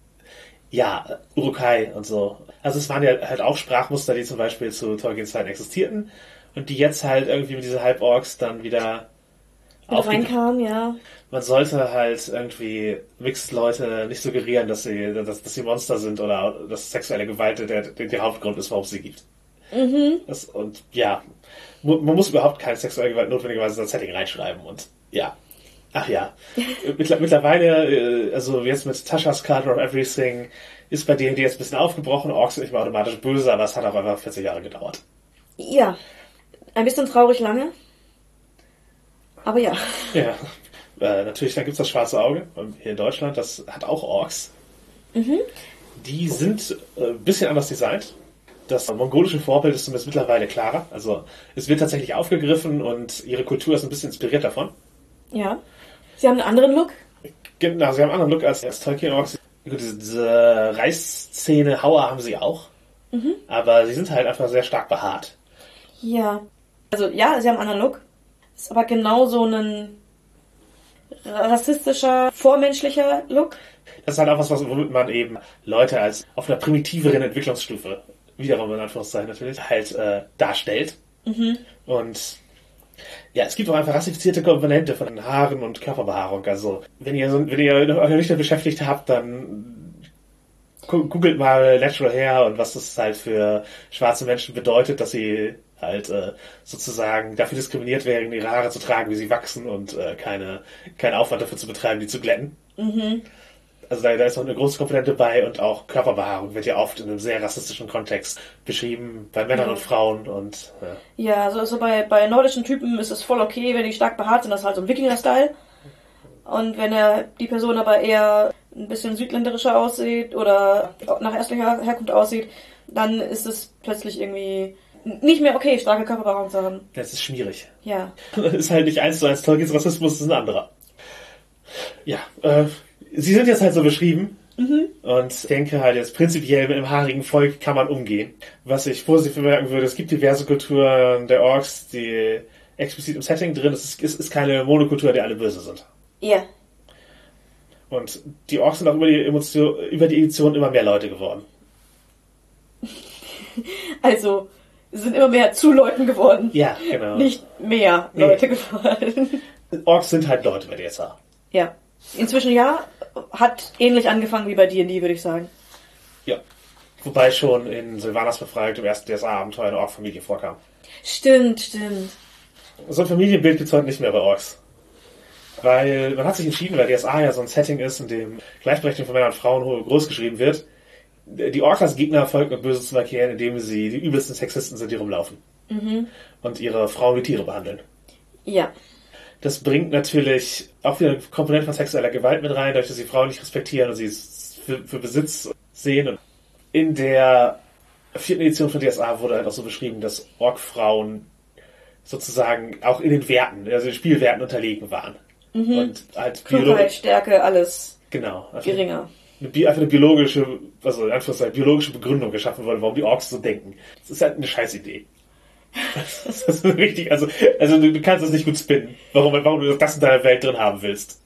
ja, Urukai und so. Also es waren ja halt auch Sprachmuster, die zum Beispiel zu Tolkiens Zeiten existierten und die jetzt halt irgendwie mit diesen Halborks dann wieder reinkam, ja. man sollte halt irgendwie Mixed-Leute nicht suggerieren, dass sie, dass, dass sie Monster sind oder dass sexuelle Gewalt der, der, der Hauptgrund ist, warum es sie gibt. Das, und ja, man muss überhaupt keine sexuelle Gewalt notwendigerweise in das Setting reinschreiben und ja. Ach ja. Mittler- Mittlerweile, äh, also jetzt mit Tasha's Card of Everything, ist bei D&D jetzt ein bisschen aufgebrochen. Orks sind nicht mehr automatisch böse, aber es hat auch einfach 40 Jahre gedauert. Ja. Ein bisschen traurig lange. Aber ja. Ja, äh, natürlich, dann gibt's das Schwarze Auge hier in Deutschland, das hat auch Orks. Die sind äh, ein bisschen anders designt. Das mongolische Vorbild ist zumindest mittlerweile klarer. Also es wird tatsächlich aufgegriffen und ihre Kultur ist ein bisschen inspiriert davon. Ja. Sie haben einen anderen Look. Genau, sie haben einen anderen Look als, als Tolkien Orks. Gut, Diese, diese Reißzähne, Hauer haben sie auch. Aber sie sind halt einfach sehr stark behaart. Ja. Also ja, sie haben einen anderen Look. Ist aber genau so ein rassistischer, vormenschlicher Look. Das ist halt auch was, was womit man eben Leute als auf einer primitiveren Entwicklungsstufe, wiederum in Anführungszeichen natürlich, halt äh, darstellt. Und ja, es gibt auch einfach rassifizierte Komponente von Haaren und Körperbehaarung. Also, wenn ihr, so, wenn ihr euch nicht damit beschäftigt habt, dann googelt mal Natural Hair und was das halt für schwarze Menschen bedeutet, dass sie halt äh, sozusagen dafür diskriminiert werden, ihre Haare zu tragen, wie sie wachsen und äh, keine, keinen Aufwand dafür zu betreiben, die zu glätten. Also da, da ist noch eine große Komponente bei und auch Körperbehaarung wird ja oft in einem sehr rassistischen Kontext beschrieben, bei Männern Ja. und Frauen und ja. Ja, also, also bei, bei nordischen Typen ist es voll okay, wenn die stark behaart sind, das ist halt so ein Wikinger-Style. Und wenn er, die Person aber eher ein bisschen südländerischer aussieht oder nach östlicher Herkunft aussieht, dann ist es plötzlich irgendwie nicht mehr okay, starke Körperbehaarung zu haben. das ist schwierig. Ja. ist halt nicht eins zu eins Tolkiens Rassismus, das ist ein anderer. Ja, äh, sie sind jetzt halt so beschrieben. Und ich denke halt jetzt prinzipiell mit dem haarigen Volk kann man umgehen. Was ich positiv bemerken würde, es gibt diverse Kulturen der Orks, die explizit im Setting drin, es ist, es ist keine Monokultur, der alle böse sind. Ja. Und die Orks sind auch über die, Emotion, über die Edition immer mehr Leute geworden. Also, sind immer mehr zu Leuten geworden. Ja, genau. Nicht mehr Nee. Leute geworden. Orks sind halt Leute bei DSA. ja. Inzwischen ja, hat ähnlich angefangen wie bei D&D, würde ich sagen. Ja. Wobei schon in Sylvanas Befreiung, dem ersten DSA-Abenteuer, eine Ork-Familie vorkam. Stimmt, stimmt. So ein Familienbild gibt es heute nicht mehr bei Orks. Weil man hat sich entschieden, weil DSA ja so ein Setting ist, in dem Gleichberechtigung von Männern und Frauen groß geschrieben wird, die Orks als Gegner und Böse zu markieren, indem sie die übelsten Sexisten sind, die rumlaufen. Und ihre Frauen wie Tiere behandeln. Ja. Das bringt natürlich auch wieder eine Komponente von sexueller Gewalt mit rein, dadurch, dass sie Frauen nicht respektieren und sie für, für Besitz sehen. In der vierten Edition von DSA wurde halt auch so beschrieben, dass Ork-Frauen sozusagen auch in den Werten, also den Spielwerten unterlegen waren. Und halt Klugheit, Stärke, alles genau. Also geringer. Eine, einfach eine biologische, also in Anführungszeichen, biologische Begründung geschaffen wurde, warum die Orks so denken. Das ist halt eine Scheißidee. Das ist richtig, also, also du, kannst das nicht gut spinnen, warum, warum du das in deiner Welt drin haben willst.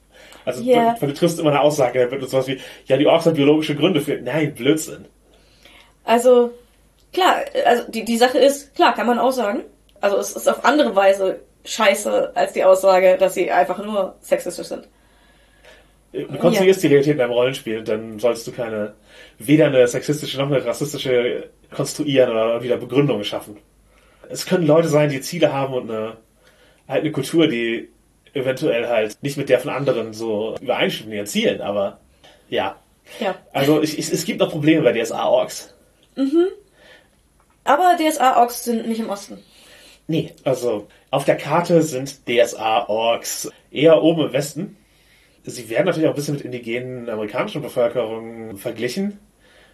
Also Ja. du, du triffst immer eine Aussage, da wird sowas wie, ja, die Orks haben biologische Gründe für. Nein, Blödsinn. Also, klar, also die, die Sache ist, klar, kann man auch sagen. Also es ist auf andere Weise scheiße als die Aussage, dass sie einfach nur sexistisch sind. Du konstruierst die Realität in einem Rollenspiel, dann sollst du keine, weder eine sexistische noch eine rassistische konstruieren oder wieder Begründungen schaffen. Es können Leute sein, die Ziele haben und eine, halt eine Kultur, die eventuell halt nicht mit der von anderen so übereinstimmt in ihren Zielen, aber ja. Ja. Also ich, ich, es gibt noch Probleme bei DSA-Orks. Aber DSA-Orks sind nicht im Osten. Nee, also auf der Karte sind DSA-Orks eher oben im Westen. Sie werden natürlich auch ein bisschen mit indigenen amerikanischen Bevölkerungen verglichen.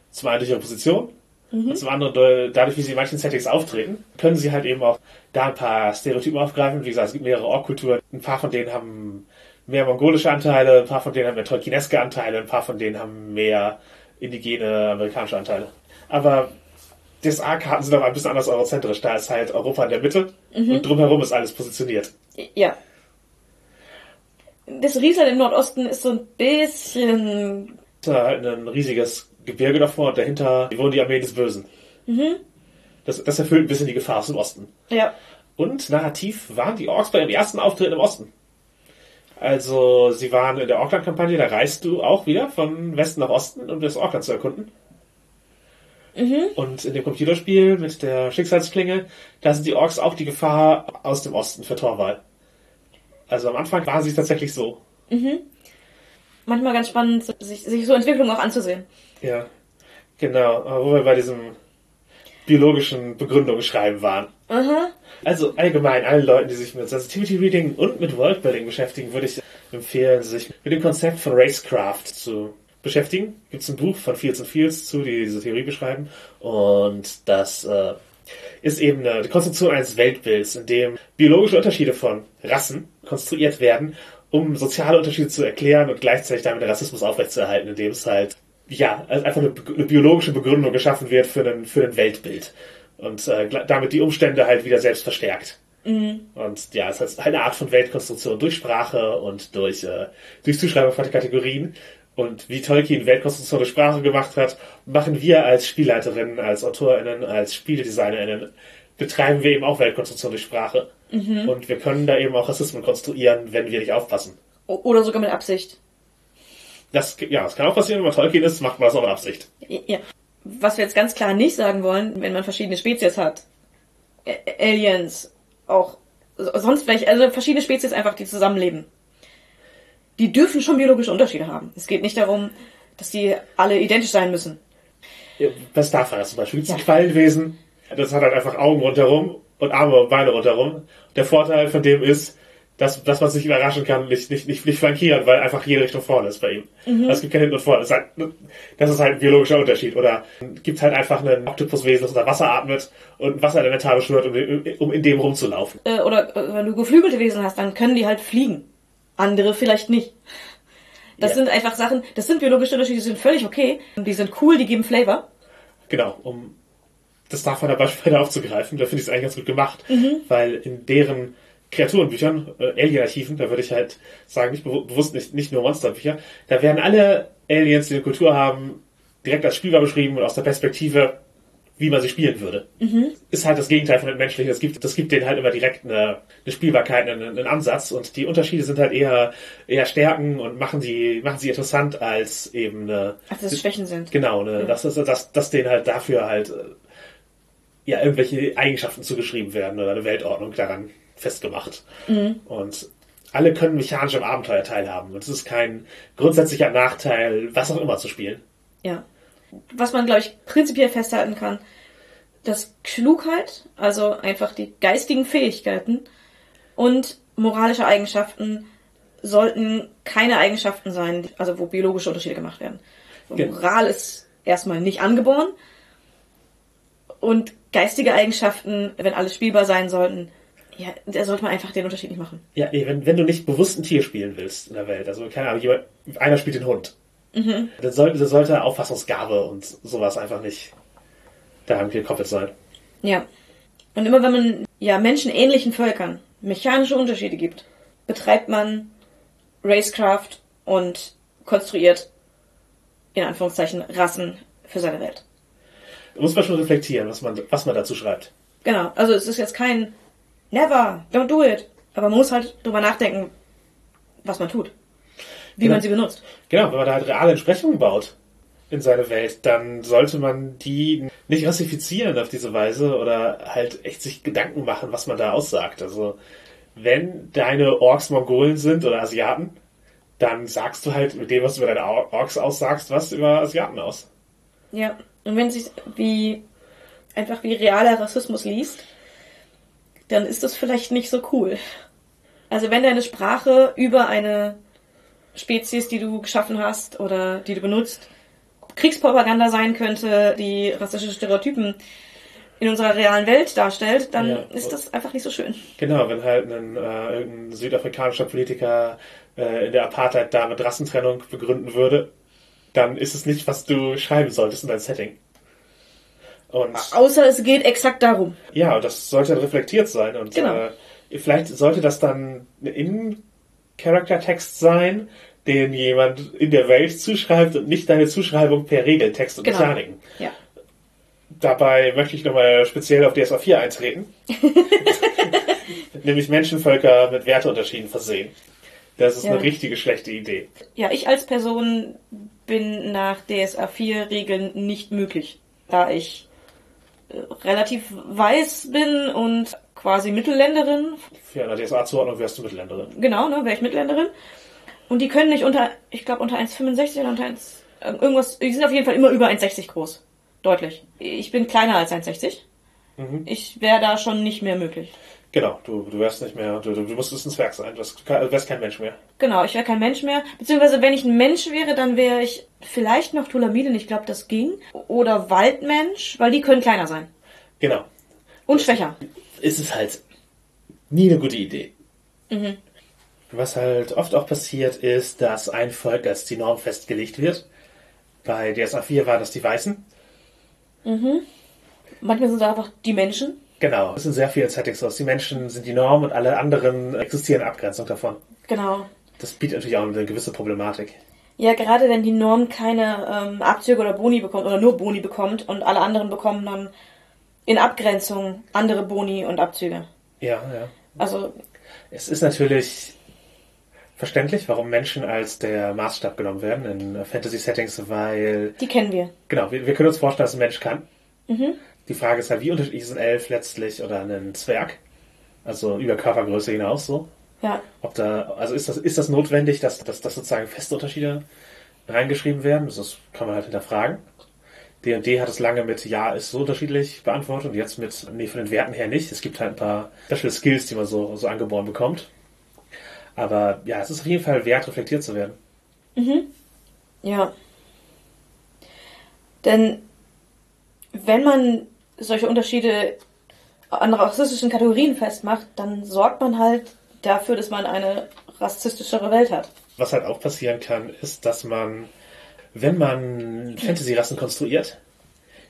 Zum einen durch ihre Position und zum anderen dadurch, wie sie in manchen Settings auftreten, können sie halt eben auch da ein paar Stereotypen aufgreifen. Wie gesagt, es gibt mehrere Ork-Kulturen. Ein paar von denen haben mehr mongolische Anteile, ein paar von denen haben mehr tolkieneske Anteile, ein paar von denen haben mehr indigene amerikanische Anteile. Aber DSA-Karten sind aber ein bisschen anders eurozentrisch. Da ist halt Europa in der Mitte und drumherum ist alles positioniert. Ja. Das Riesland im Nordosten ist so ein bisschen. Da ist halt ein riesiges Gebirge davor und dahinter wohnen die Armee des Bösen. Das, das erfüllt ein bisschen die Gefahr aus dem Osten. Ja. Und narrativ waren die Orks bei ihrem ersten Auftreten im Osten. Also, sie waren in der Auckland-Kampagne, da reist du auch wieder von Westen nach Osten, um das Auckland zu erkunden. Und in dem Computerspiel mit der Schicksalsklinge, da sind die Orks auch die Gefahr aus dem Osten für Torwal. Also am Anfang waren sie tatsächlich so. Manchmal ganz spannend, sich, sich so Entwicklungen auch anzusehen. Ja, genau. Wo wir bei diesem biologischen Begründungen schreiben waren. Aha. Also allgemein allen Leuten, die sich mit Sensitivity Reading und mit Worldbuilding beschäftigen, würde ich empfehlen, sich mit dem Konzept von Racecraft zu beschäftigen. Gibt es ein Buch von Fields and Fields zu, die diese Theorie beschreiben. Und das äh, ist eben eine Konstruktion eines Weltbilds, in dem biologische Unterschiede von Rassen konstruiert werden, um soziale Unterschiede zu erklären und gleichzeitig damit Rassismus aufrechtzuerhalten, indem es halt ja, einfach eine, eine biologische Begründung geschaffen wird für ein, für ein Weltbild. Und äh, damit die Umstände halt wieder selbst verstärkt. Und ja, es ist halt eine Art von Weltkonstruktion durch Sprache und durch, äh, durch Zuschreibung von Kategorien. Und wie Tolkien Weltkonstruktion durch Sprache gemacht hat, machen wir als Spielleiterinnen, als AutorInnen, als SpieldesignerInnen, betreiben wir eben auch Weltkonstruktion durch Sprache. Und wir können da eben auch Rassismen konstruieren, wenn wir nicht aufpassen. Oder sogar mit Absicht. Das, ja, das kann auch passieren, wenn man Tolkien ist, macht man das auch mit Absicht. Ja. Was wir jetzt ganz klar nicht sagen wollen, wenn man verschiedene Spezies hat. Aliens, auch so- sonst vielleicht, also verschiedene Spezies einfach, die zusammenleben. Die dürfen schon biologische Unterschiede haben. Es geht nicht darum, dass die alle identisch sein müssen. Ja, Was darf man zum Beispiel? Gibt es Ja. ein Quallenwesen? Das hat halt einfach Augen rundherum und Arme und Beine rundherum. Der Vorteil von dem ist, dass, dass man sich überraschen kann, nicht, nicht, nicht, nicht flankieren, weil einfach jede Richtung vorne ist bei ihm. Also es gibt kein Hinten und vorne. Das ist, halt, das ist halt ein biologischer Unterschied. Oder gibt halt einfach ein Oktopuswesen, das unter Wasser atmet und ein Wasserelementar beschwört, um, um in dem rumzulaufen. Äh, oder äh, wenn du geflügelte Wesen hast, dann können die halt fliegen. Andere vielleicht nicht. Das Ja. sind einfach Sachen, das sind biologische Unterschiede, die sind völlig okay. Die sind cool, die geben Flavor. Genau, um das davon der Beispiele aufzugreifen, da finde ich es eigentlich ganz gut gemacht, weil in deren Kreaturenbüchern, äh, Alien-Archiven, da würde ich halt sagen, nicht bewu- bewusst nicht, nicht nur Monsterbücher, da werden alle Aliens, die eine Kultur haben, direkt als spielbar beschrieben und aus der Perspektive, wie man sie spielen würde. Ist halt das Gegenteil von den menschlichen. Das gibt, das gibt denen halt immer direkt eine, eine Spielbarkeit, einen, einen Ansatz und die Unterschiede sind halt eher, eher Stärken und machen die, machen sie interessant als eben eine, Ach, dass es Schwächen sind. Genau, ne, dass, dass, dass, dass denen halt dafür halt äh, ja irgendwelche Eigenschaften zugeschrieben werden oder eine Weltordnung daran festgemacht. Und alle können mechanisch am Abenteuer teilhaben. Und es ist kein grundsätzlicher Nachteil, was auch immer zu spielen. Ja. Was man, glaube ich, prinzipiell festhalten kann, dass Klugheit, also einfach die geistigen Fähigkeiten und moralische Eigenschaften sollten keine Eigenschaften sein, also wo biologische Unterschiede gemacht werden. Moral ist erstmal nicht angeboren und geistige Eigenschaften, wenn alle spielbar sein sollten, Ja, da sollte man einfach den Unterschied nicht machen. Ja, nee, wenn, wenn du nicht bewusst ein Tier spielen willst in der Welt, also keine Ahnung, jemand, einer spielt den Hund, dann, sollte, dann sollte Auffassungsgabe und sowas einfach nicht daran gekoppelt sein. Ja. Und immer wenn man ja menschenähnlichen Völkern mechanische Unterschiede gibt, betreibt man Racecraft und konstruiert in Anführungszeichen Rassen für seine Welt. Da muss man schon reflektieren, was man, was man dazu schreibt. Genau. Also es ist jetzt kein Never, don't do it. Aber man muss halt drüber nachdenken, was man tut. Wie Genau. man sie benutzt. Genau, wenn man da halt reale Entsprechungen baut in seine Welt, dann sollte man die nicht rassifizieren auf diese Weise oder halt echt sich Gedanken machen, was man da aussagt. Also, wenn deine Orks Mongolen sind oder Asiaten, dann sagst du halt mit dem, was du über deine Or- Orks aussagst, was über Asiaten aus. Ja. Und wenn es sich wie einfach wie realer Rassismus liest, dann ist das vielleicht nicht so cool. Also wenn deine Sprache über eine Spezies, die du geschaffen hast oder die du benutzt, Kriegspropaganda sein könnte, die rassistische Stereotypen in unserer realen Welt darstellt, dann Ja. ist das einfach nicht so schön. Genau, wenn halt ein, äh, irgendein südafrikanischer Politiker äh, in der Apartheid da mit Rassentrennung begründen würde, dann ist es nicht, was du schreiben solltest in dein Setting. Und Außer es geht exakt darum. Ja, und das sollte reflektiert sein. Und Genau. äh, vielleicht sollte das dann ein In-Character-Text sein, den jemand in der Welt zuschreibt und nicht deine Zuschreibung per Regeltext und Genau. Mechaniken. Ja. Dabei möchte ich nochmal speziell auf DSA 4 eintreten. Nämlich Menschenvölker mit Werteunterschieden versehen. Das ist Ja. eine richtige schlechte Idee. Ja, ich als Person bin nach DSA 4 Regeln nicht möglich, da ich äh, relativ weiß bin und quasi Mittelländerin. Für eine DSA-Zuordnung wärst du Mittelländerin. Genau, ne, wäre ich Mittelländerin. Und die können nicht unter, ich glaube unter 1,65 oder unter 1, äh, irgendwas, die sind auf jeden Fall immer über 1,60 groß. Deutlich. Ich bin kleiner als 1,60. Mhm. Ich wäre da schon nicht mehr möglich. Genau, du, du wärst nicht mehr, du, du musstest ein Zwerg sein, du wärst, kein Mensch mehr. Genau, ich wäre kein Mensch mehr. Beziehungsweise, wenn ich ein Mensch wäre, dann wäre ich vielleicht noch Tulamiden, ich glaube, das ging. Oder Waldmensch, weil die können kleiner sein. Genau. Und schwächer. ist es halt nie eine gute Idee. Was halt oft auch passiert, ist, dass ein Volk als die Norm festgelegt wird. Bei DSA 4 waren das die Weißen. Manchmal sind es einfach die Menschen. Genau. Es sind sehr viele Settings so. Die Menschen sind die Norm und alle anderen existieren Abgrenzung davon. Genau. Das bietet natürlich auch eine gewisse Problematik. Ja, gerade wenn die Norm keine ähm, Abzüge oder Boni bekommt oder nur Boni bekommt und alle anderen bekommen dann in Abgrenzung andere Boni und Abzüge. Ja, ja. Also, Es ist natürlich verständlich, warum Menschen als der Maßstab genommen werden in Fantasy-Settings, weil die kennen wir. Genau, wir, wir können uns vorstellen, dass ein Mensch kann. Die Frage ist halt, wie unterschiedlich ist ein Elf letztlich oder ein Zwerg? Also über Körpergröße hinaus so. Ja. Ob da, also ist das, ist das notwendig, dass, dass, dass sozusagen feste Unterschiede reingeschrieben werden? Das kann man halt hinterfragen. D&D hat es lange mit Ja ist so unterschiedlich beantwortet und jetzt mit Nee, von den Werten her nicht. Es gibt halt ein paar Special Skills, die man so, so angeboren bekommt. Aber ja, es ist auf jeden Fall wert, reflektiert zu werden. Ja. Denn wenn man solche Unterschiede an rassistischen Kategorien festmacht, dann sorgt man halt dafür, dass man eine rassistischere Welt hat. Was halt auch passieren kann, ist, dass man, wenn man Fantasy-Rassen konstruiert,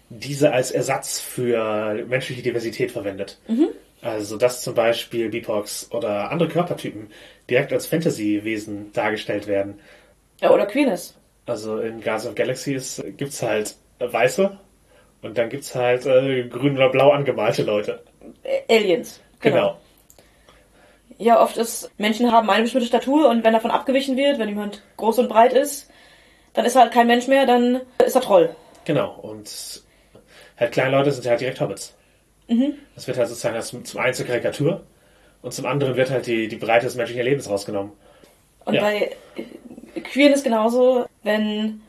diese als Ersatz für menschliche Diversität verwendet. Also, dass zum Beispiel Bipox oder andere Körpertypen direkt als Fantasy-Wesen dargestellt werden. Ja, oder Queerness. Also in Guardians of Galaxies gibt's halt äh, Weiße und dann gibt's halt äh, grün oder blau angemalte Leute. Äh, Aliens. Genau. Ja, oft ist, Menschen haben eine bestimmte Statur und wenn davon abgewichen wird, wenn jemand groß und breit ist, dann ist er halt kein Mensch mehr, dann ist er Troll. Genau. Und halt kleine Leute sind halt direkt Hobbits. Das wird halt sozusagen als zum einen zur Karikatur und zum anderen wird halt die, die Breite des menschlichen Lebens rausgenommen. Und Ja. bei äh, Queerness genauso, wenn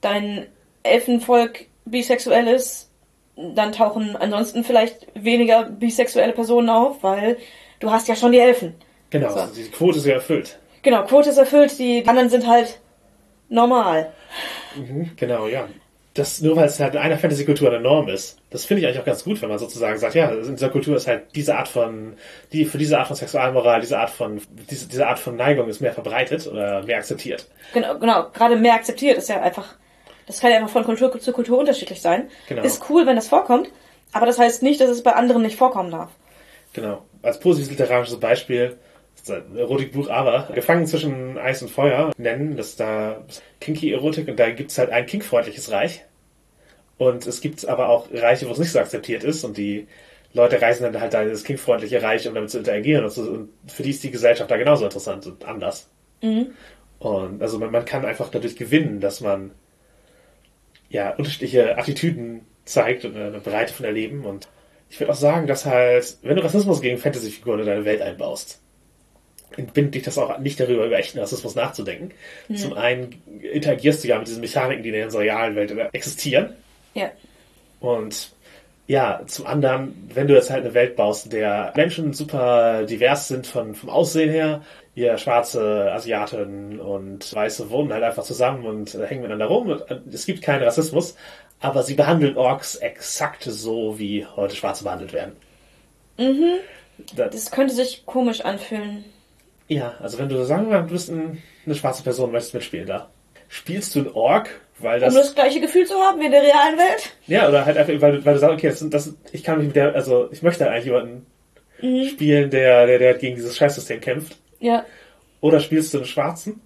dein Elfenvolk bisexuell ist, dann tauchen ansonsten vielleicht weniger bisexuelle Personen auf, weil du hast ja schon die Elfen. Genau, So. also die Quote ist ja erfüllt. Genau, Quote ist erfüllt, die anderen sind halt normal. Mhm, genau, ja. das nur weil es halt in einer Fantasy-Kultur eine Norm ist. Das finde ich eigentlich auch ganz gut, wenn man sozusagen sagt, ja, in dieser Kultur ist halt diese Art von, die, für diese Art von Sexualmoral, diese Art von, diese, diese Art von Neigung ist mehr verbreitet oder mehr akzeptiert. Genau, genau. Gerade mehr akzeptiert ist ja einfach, das kann ja einfach von Kultur zu Kultur unterschiedlich sein. Genau. Ist cool, wenn das vorkommt, aber das heißt nicht, dass es bei anderen nicht vorkommen darf. Genau. Als positives literarisches Beispiel, das ist ein Erotikbuch, aber Gefangen zwischen Eis und Feuer nennen, das ist da kinky Erotik und da gibt es halt ein kinkfreundliches Reich. Und es gibt aber auch Reiche, wo es nicht so akzeptiert ist und die Leute reisen dann halt da in das kinkfreundliche Reich, um damit zu interagieren und, so, und für die ist die Gesellschaft da genauso interessant und anders. Und also man, man kann einfach dadurch gewinnen, dass man ja unterschiedliche Attitüden zeigt und eine Breite von Erleben und ich würde auch sagen, dass halt, wenn du Rassismus gegen Fantasyfiguren in deine Welt einbaust, entbindet dich das auch nicht darüber, über echten Rassismus nachzudenken. Zum einen interagierst du ja mit diesen Mechaniken, die in der realen Welt existieren. Ja. Und ja, zum anderen, wenn du jetzt halt eine Welt baust, in der Menschen super divers sind von, vom Aussehen her, ihr schwarze Asiaten und Weiße wohnen halt einfach zusammen und äh, hängen miteinander rum. Und, äh, es gibt keinen Rassismus, aber sie behandeln Orks exakt so, wie heute Schwarze behandelt werden. Mhm. Das, Das könnte sich komisch anfühlen. Ja, also wenn du sagen wir, mal, du bist ein, eine schwarze Person, möchtest mitspielen da. Spielst du einen Ork, weil das Um das gleiche Gefühl zu haben wie in der realen Welt? Ja, oder halt einfach, weil, du- weil du sagst, okay, das, das, ich kann mich mit der, also ich möchte halt eigentlich jemanden spielen, der, der, der gegen dieses Scheißsystem kämpft. Ja. Oder spielst du einen Schwarzen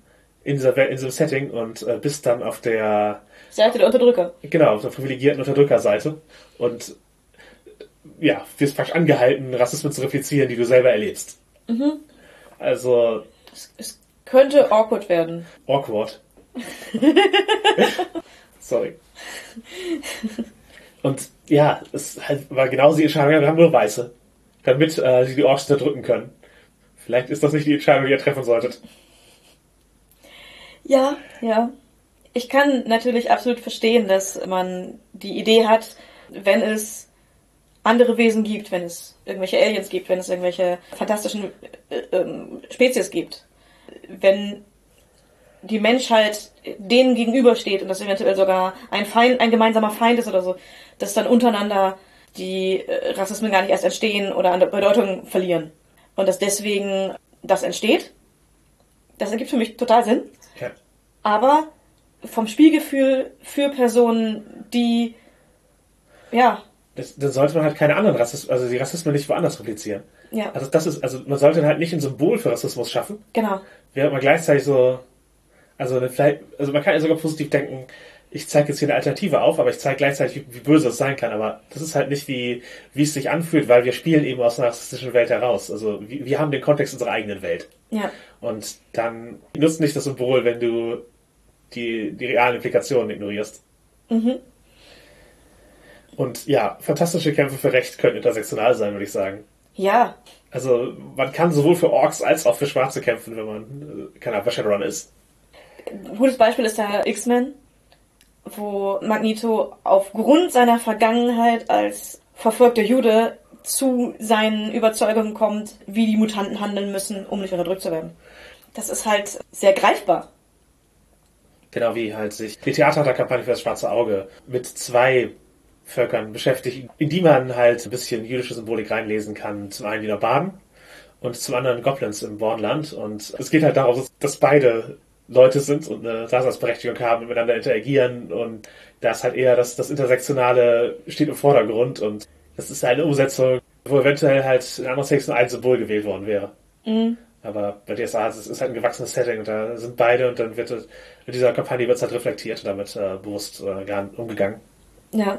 in dieser Welt, in diesem Setting und äh, bist dann auf der, Seite der Unterdrücker. genau, auf der privilegierten Unterdrückerseite und ja, wirst praktisch angehalten, Rassismen zu replizieren, die du selber erlebst. Also, Es, es könnte awkward werden. awkward. Sorry. Und ja, es halt war genauso die Entscheidung, wir haben nur Weiße, damit äh, sie die Orks unterdrücken können. Vielleicht ist das nicht die Entscheidung, die ihr treffen solltet. Ja, ja. Ich kann natürlich absolut verstehen, dass man die Idee hat, wenn es andere Wesen gibt, wenn es irgendwelche Aliens gibt, wenn es irgendwelche fantastischen äh, ähm, Spezies gibt, wenn die Menschheit denen gegenübersteht und das eventuell sogar ein Feind, ein gemeinsamer Feind ist oder so, dass dann untereinander die äh, Rassismen gar nicht erst entstehen oder an der Bedeutung verlieren. Und dass deswegen das entsteht, das ergibt für mich total Sinn Ja. aber vom Spielgefühl für Personen, die ja, Das, dann sollte man halt keine anderen Rassismen, also die Rassismen nicht woanders replizieren. ja, Also das ist, also man sollte halt nicht ein Symbol für Rassismus schaffen, genau. während man gleichzeitig so, also vielleicht, also man kann ja sogar positiv denken, ich zeige jetzt hier eine Alternative auf, aber ich zeige gleichzeitig, wie, wie böse es sein kann. Aber das ist halt nicht wie, wie es sich anfühlt, weil wir spielen eben aus einer rassistischen Welt heraus. Also wir, wir haben den Kontext unserer eigenen Welt. Ja, Und dann nutzt nicht das Symbol, wenn du die, die realen Implikationen ignorierst. Und ja, fantastische Kämpfe für Recht können intersektional sein, würde ich sagen. ja, Also man kann sowohl für Orks als auch für Schwarze kämpfen, wenn man äh, kein Upper Shadowrun ist. ein gutes Beispiel ist der X-Men, wo Magneto aufgrund seiner Vergangenheit als verfolgter Jude zu seinen Überzeugungen kommt, wie die Mutanten handeln müssen, um nicht unterdrückt zu werden. Das ist halt sehr greifbar. Genau wie halt sich die Theaterkampagne für das Schwarze Auge mit zwei Völkern beschäftigt, in die man halt ein bisschen jüdische Symbolik reinlesen kann. Zum einen die Nomaden und zum anderen Goblins im Bornland. Und es geht halt darum, dass beide Leute sind und eine Daseinsberechtigung haben, miteinander interagieren. Und da ist halt eher das, das Intersektionale steht im Vordergrund. Und das ist eine Umsetzung, wo eventuell halt in anderen Texten ein Symbol gewählt worden wäre. Aber bei DSA ist es halt ein gewachsenes Setting und da sind beide und dann wird es- in dieser Kampagne wird es halt reflektiert und damit äh, bewusst äh, umgegangen. Ja.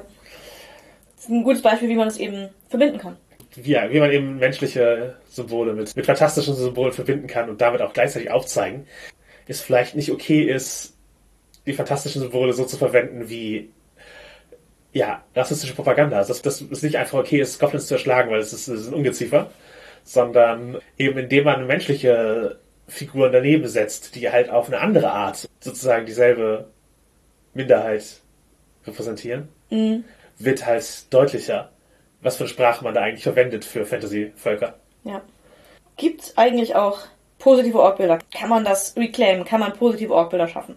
Ein gutes Beispiel, wie man das eben verbinden kann. Ja, wie man eben menschliche Symbole mit, mit fantastischen Symbolen verbinden kann und damit auch gleichzeitig aufzeigen, ist vielleicht nicht okay ist, die fantastischen Symbole so zu verwenden wie ja, rassistische Propaganda. Also dass, dass es nicht einfach okay ist, Goblins zu erschlagen, weil es ist, es ist ein Ungeziefer, sondern eben indem man menschliche Figuren daneben setzt, die halt auf eine andere Art sozusagen dieselbe Minderheit repräsentieren, wird halt deutlicher, was für eine Sprache man da eigentlich verwendet für Fantasy-Völker. Ja. Gibt es eigentlich auch positive Orgbilder? Kann man das reclaimen? Kann man positive Orgbilder schaffen?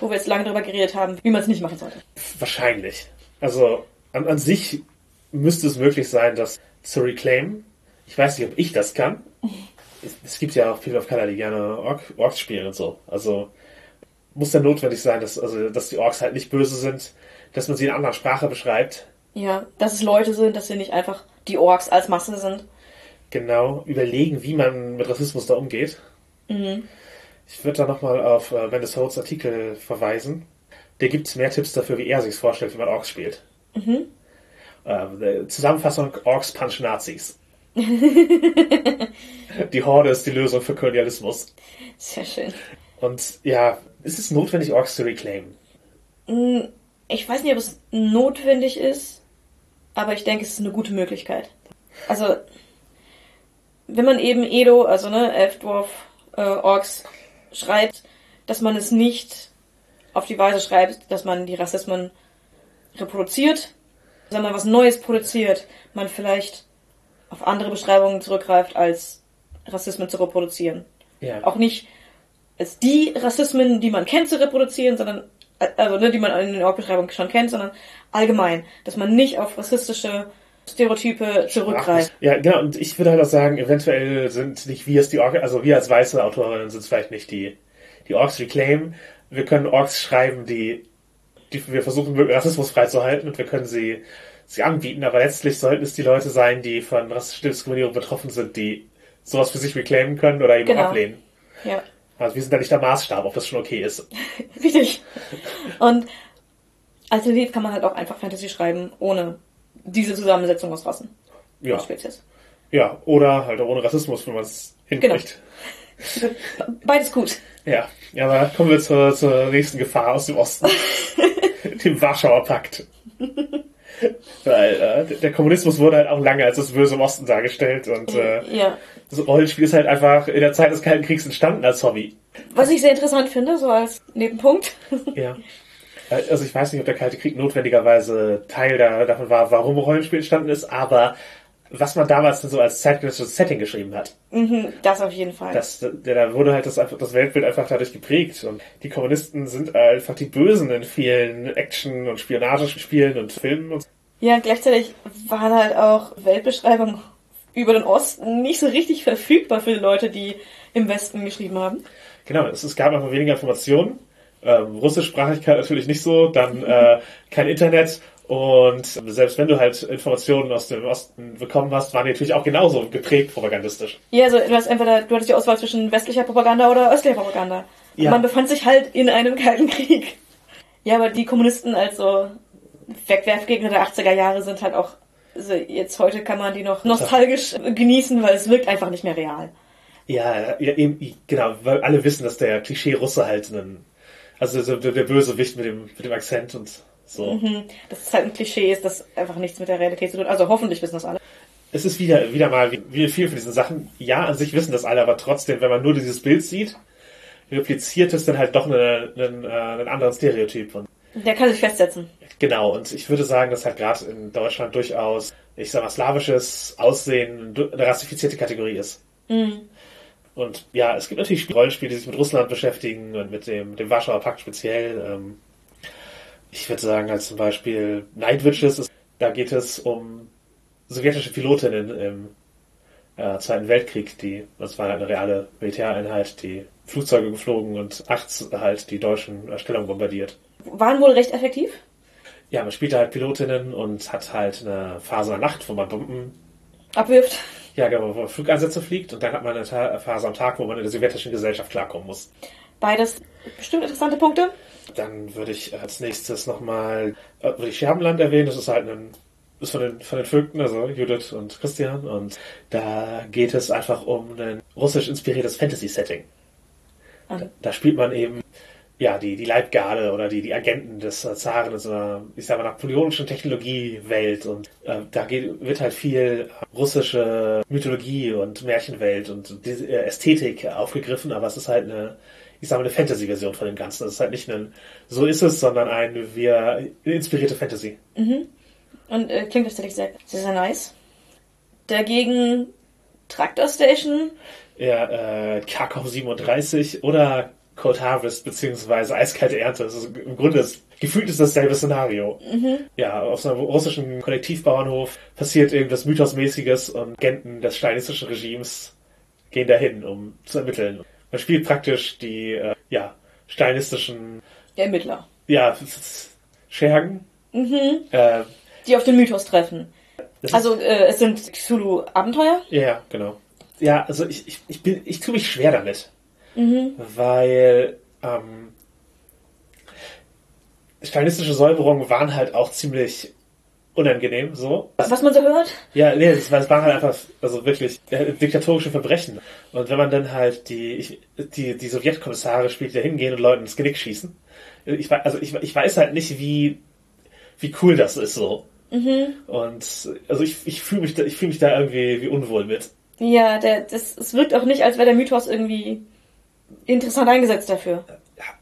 wo wir jetzt lange darüber geredet haben, wie man es nicht machen sollte. Wahrscheinlich. Also an, an sich müsste es möglich sein, das zu reclaimen. Ich weiß nicht, ob ich das kann. Es, es gibt ja auch People of Color, die gerne Ork, Orks spielen und so. Also muss dann notwendig sein, dass, also, dass die Orks halt nicht böse sind, dass man sie in einer anderen Sprache beschreibt. Ja, dass es Leute sind, dass sie nicht einfach die Orks als Masse sind. Genau, überlegen, wie man mit Rassismus da umgeht. Ich würde da nochmal auf äh, Mendes Holt's Artikel verweisen. Der gibt mehr Tipps dafür, wie er sich vorstellt, wie man Orks spielt. Ähm, äh, Zusammenfassung: Orks punch Nazis. die Horde ist die Lösung für Kolonialismus. Sehr schön. Und ja, ist es notwendig, Orks zu reclaimen? Ich weiß nicht, ob es notwendig ist, aber ich denke, es ist eine gute Möglichkeit. Also, wenn man eben Edo, also ne, Elfdwarf, äh, Orks schreibt, dass man es nicht auf die Weise schreibt, dass man die Rassismen reproduziert, sondern was Neues produziert, man vielleicht auf andere Beschreibungen zurückgreift, als Rassismen zu reproduzieren. Ja. Auch nicht als die Rassismen, die man kennt, zu reproduzieren, sondern also ne, die man in den Org-Beschreibungen schon kennt, sondern allgemein, dass man nicht auf rassistische Stereotype zurückgreift. Ja, genau. Und ich würde halt auch sagen, eventuell sind nicht wir es die Orks, also wir als weiße Autorinnen sind es vielleicht nicht die, die Orks reclaim. Wir können Orks schreiben, die, die wir versuchen, Rassismus freizuhalten und wir können sie, sie anbieten, aber letztlich sollten es die Leute sein, die von rassistischer Diskriminierung betroffen sind, die sowas für sich reclaimen können oder eben Genau. ablehnen. Ja, Also wir sind da nicht der Maßstab, ob das schon okay ist. richtig. Und alternativ kann man halt auch einfach Fantasy schreiben, ohne diese Zusammensetzung aus Rassen Ja. und Spezies. Ja, oder halt auch ohne Rassismus, wenn man es hinkriegt. Beides gut. Ja, ja, aber kommen wir zur, zur nächsten Gefahr aus dem Osten. dem Warschauer Pakt. Weil äh, der Kommunismus wurde halt auch lange als das Böse im Osten dargestellt und äh, Ja. das Rollenspiel ist halt einfach in der Zeit des Kalten Kriegs entstanden als Hobby. Was ich sehr interessant finde, so als Nebenpunkt. Ja. Äh, Also ich weiß nicht, ob der Kalte Krieg notwendigerweise Teil da, davon war, warum Rollenspiel entstanden ist, aber was man damals so als zeitgenössisches Setting geschrieben hat. Mhm, das auf jeden Fall. Das, der, da wurde halt das, einfach, das Weltbild einfach dadurch geprägt. Und die Kommunisten sind einfach die Bösen in vielen Action- und Spionagespielen und Filmen. Und Ja, gleichzeitig waren halt auch Weltbeschreibungen über den Osten nicht so richtig verfügbar für die Leute, die im Westen geschrieben haben. genau, es, es gab einfach weniger Informationen. Ähm, Russischsprachigkeit natürlich nicht so, dann äh, kein Internet. Und selbst wenn du halt Informationen aus dem Osten bekommen hast, waren die natürlich auch genauso geprägt propagandistisch. Ja, also du hast entweder, du hattest die Auswahl zwischen westlicher Propaganda oder östlicher Propaganda. Ja. Man befand sich halt in einem kalten Krieg. Ja, aber die Kommunisten als so Wegwerfgegner der 80er Jahre sind halt auch, also jetzt heute kann man die noch nostalgisch genießen, weil es wirkt einfach nicht mehr real. Ja, ja eben, genau, weil alle wissen, dass der Klischee-Russe halt einen, also so der, der Bösewicht mit dem, mit dem Akzent und so. Mhm. Das ist halt ein Klischee, ist das einfach nichts mit der Realität zu tun. Also hoffentlich wissen das alle. Es ist wieder, wieder mal wie, viel von diesen Sachen. Ja, an sich wissen das alle, aber trotzdem, wenn man nur dieses Bild sieht, repliziert es dann halt doch einen, einen, äh, einen anderen Stereotyp. Und Der kann sich festsetzen. genau, und ich würde sagen, dass halt gerade in Deutschland durchaus, ich sag mal, slawisches Aussehen eine rassifizierte Kategorie ist. Und ja, es gibt natürlich Rollenspiele, die sich mit Russland beschäftigen und mit dem, dem Warschauer Pakt speziell. Ähm, ich würde sagen, als zum Beispiel Night Witches, da geht es um sowjetische Pilotinnen im äh, Zweiten Weltkrieg, die, das war eine reale Militäreinheit, die Flugzeuge geflogen und nachts halt die deutschen Stellungen bombardiert. Waren wohl recht effektiv. Ja, man spielte halt Pilotinnen und hat halt eine Phase der Nacht, wo man Bomben, Abwirft. ja genau, wo man Flugeinsätze fliegt und dann hat man eine Phase am Tag, wo man in der sowjetischen Gesellschaft klarkommen muss. Beides bestimmt interessante Punkte. Dann würde ich als nächstes nochmal, äh, würde ich Scherbenland erwähnen, das ist halt ein, ist von den, von den Vögten, also Judith und Christian. Und da geht es einfach um ein russisch inspiriertes Fantasy-Setting. Da, da spielt man eben, ja, die, die Leibgarde oder die, die Agenten des äh, Zaren in so einer, ich sag mal, napoleonischen Technologiewelt. Und äh, da geht, wird halt viel russische Mythologie und Märchenwelt und diese äh, Ästhetik aufgegriffen, aber es ist halt eine, ich sag mal, eine Fantasy-Version von dem Ganzen. Es ist halt nicht ein, so ist es, sondern ein, wir, inspirierte Fantasy. Und äh, klingt tatsächlich sehr, sehr, sehr nice. Dagegen Traktor Station. Ja, äh, Kharkov 37 oder Cold Harvest beziehungsweise Eiskalte Ernte. Das ist, Im Grunde ist gefühlt ist dasselbe Szenario. Ja, auf so einem russischen Kollektivbauernhof passiert irgendwas Mythosmäßiges und Agenten des stalinistischen Regimes gehen dahin, um zu ermitteln. Man spielt praktisch die äh, ja, stalinistischen Ermittler. ja, Schergen. Äh, Die auf den Mythos treffen. Also äh, es sind Cthulhu-Abenteuer. Ja, genau. Ja, also ich, ich, ich bin, ich tue mich schwer damit. Weil ähm, stalinistische Säuberungen waren halt auch ziemlich unangenehm, so. Was man so hört. Ja, nee, es, war- waren halt einfach, also wirklich äh, diktatorische Verbrechen. Und wenn man dann halt die, ich, die, die Sowjetkommissare spielt, die da hingehen und Leuten ins Genick schießen. Ich, wei- also ich, ich weiß halt nicht, wie, wie cool das ist, so. Und, also ich, ich fühle mich da, ich fühle mich da irgendwie wie unwohl mit. Ja, der, das, es wirkt auch nicht, als wäre der Mythos irgendwie interessant eingesetzt dafür.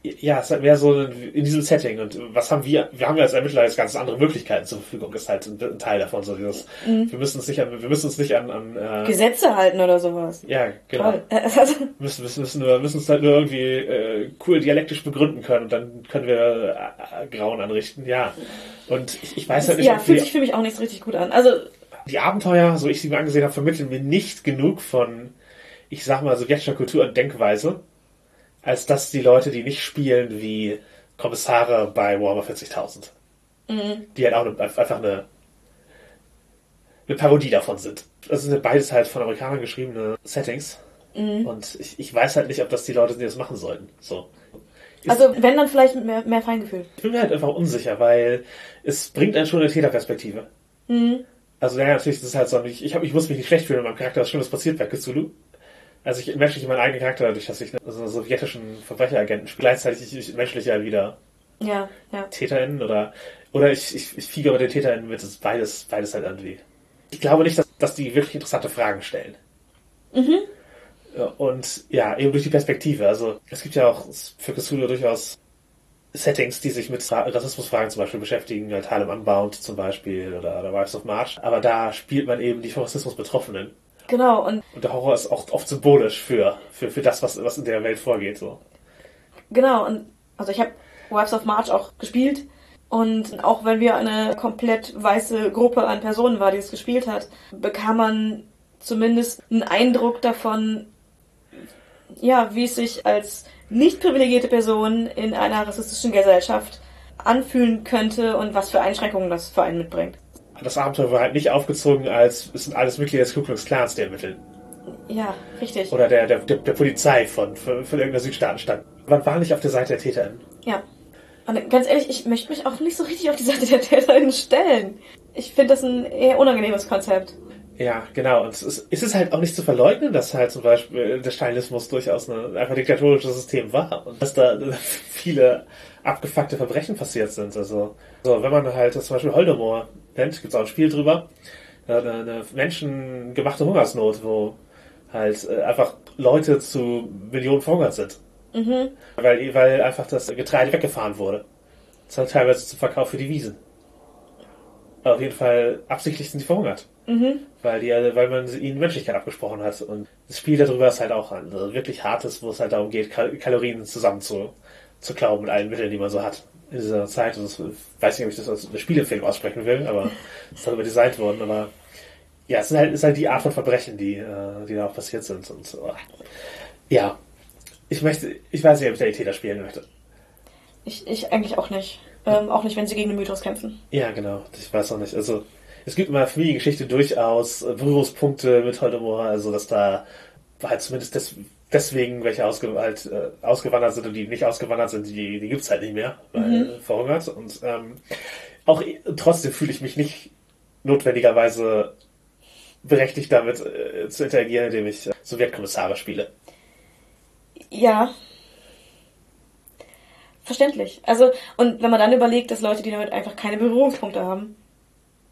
Ja, es ist halt mehr so in diesem Setting. Und was haben wir? Wir haben ja als Ermittler jetzt ganz andere Möglichkeiten zur Verfügung. Ist halt ein, ein Teil davon. So dieses, Wir müssen uns nicht an, wir müssen uns nicht an, an äh, Gesetze halten oder sowas. ja, genau. Also, Müssen, müssen, müssen, nur, müssen uns halt nur irgendwie äh, cool dialektisch begründen können und dann können wir äh, Grauen anrichten. Ja. Und ich, ich weiß halt nicht, ja, fühlt sich für mich auch nicht so richtig gut an. Also, die Abenteuer, so ich sie mir angesehen habe, vermitteln mir nicht genug von, ich sag mal, sowjetischer Kultur und Denkweise, als dass die Leute, die nicht spielen wie Kommissare bei Warhammer 40.000, die halt auch eine, einfach eine, eine Parodie davon sind. Das sind beides halt von Amerikanern geschriebene Settings. Und ich, ich weiß halt nicht, ob das die Leute sind, die das machen sollten. So. Ist- also wenn dann vielleicht mit mehr, mehr Feingefühl. ich bin mir halt einfach unsicher, weil es bringt einen schon eine Täterperspektive. Also ja, natürlich, das ist halt so, ich, ich, hab, ich muss mich nicht schlecht fühlen, wenn meinem Charakter was Schlimmes passiert bei Cthulhu. Also ich menschliche meinen eigenen Charakter dadurch, dass ich ne, so einen sowjetischen Verbrecheragenten spiele. Gleichzeitig ich, ich menschliche halt wieder Ja, ja. TäterInnen oder oder ich, ich, ich fiege bei den TäterInnen mit, das ist beides, beides halt irgendwie. Ich glaube nicht, dass, dass die wirklich interessante Fragen stellen. Ja, Und ja, eben durch die Perspektive. Also es gibt ja auch für Cthulhu durchaus Settings, die sich mit Ra- Rassismusfragen zum Beispiel beschäftigen, halt Harlem Unbound zum Beispiel oder, oder Wives of March. Aber da spielt man eben die vom Rassismus Betroffenen. Genau, und Und der Horror ist auch oft symbolisch für, für, für das, was, was in der Welt vorgeht. So. genau, und also ich habe Wives of March auch gespielt. Und auch wenn wir eine komplett weiße Gruppe an Personen war, die es gespielt hat, bekam man zumindest einen Eindruck davon, ja, wie es sich als nicht privilegierte Person in einer rassistischen Gesellschaft anfühlen könnte und was für Einschränkungen das für einen mitbringt. Das Abenteuer war halt nicht aufgezogen, als es sind alles Mitglieder des Ku Klux Klans, die ermitteln. Ja, richtig. Oder der, der, der, Polizei von, von, von irgendeiner Südstaatenstadt. Man war nicht auf der Seite der TäterInnen. Ja. Und ganz ehrlich, ich möchte mich auch nicht so richtig auf die Seite der TäterInnen stellen. Ich finde das ein eher unangenehmes Konzept. Ja, genau. Und es ist, es ist halt auch nicht zu verleugnen, dass halt zum Beispiel der Stalinismus durchaus ein einfach diktatorisches System war und dass da viele abgefuckte Verbrechen passiert sind. Also, so, wenn man halt zum Beispiel Holodomor nennt, gibt es auch ein Spiel drüber, eine, eine menschengemachte Hungersnot, wo halt äh, einfach Leute zu Millionen verhungert sind. Weil, weil einfach das Getreide weggefahren wurde. Das hat teilweise zum Verkauf für die Wiesen. Aber auf jeden Fall absichtlich sind sie verhungert weil die, weil man ihnen Menschlichkeit abgesprochen hat. Und das Spiel darüber ist halt auch ein also wirklich hartes, wo es halt darum geht, Kal Kalorien zusammen zu, zu klauen mit allen Mitteln, die man so hat in dieser Zeit. Und das, ich weiß nicht, ob ich das als eine Spielempfehlung aussprechen will, aber es ist darüber designt worden. Aber ja, es ist halt, ist halt die Art von Verbrechen, die, äh, die da auch passiert sind. Und oh, ja, ich möchte, ich weiß nicht, ob ich der Täter spielen möchte. Ich, ich eigentlich auch nicht. Ähm, auch nicht, wenn sie gegen den Mythos kämpfen. Ja, genau. Ich weiß auch nicht. Also, es gibt in meiner Familiengeschichte durchaus äh, Berührungspunkte mit Holodomor, also dass da halt zumindest des, deswegen welche ausge, halt, äh, ausgewandert sind und die nicht ausgewandert sind, die, die gibt's halt nicht mehr, weil äh, verhungert. Und ähm, auch i- trotzdem fühle ich mich nicht notwendigerweise berechtigt damit äh, zu interagieren, indem ich äh, Sowjetkommissare spiele. Ja. Verständlich. Also, und wenn man dann überlegt, dass Leute, die damit einfach keine Berührungspunkte haben,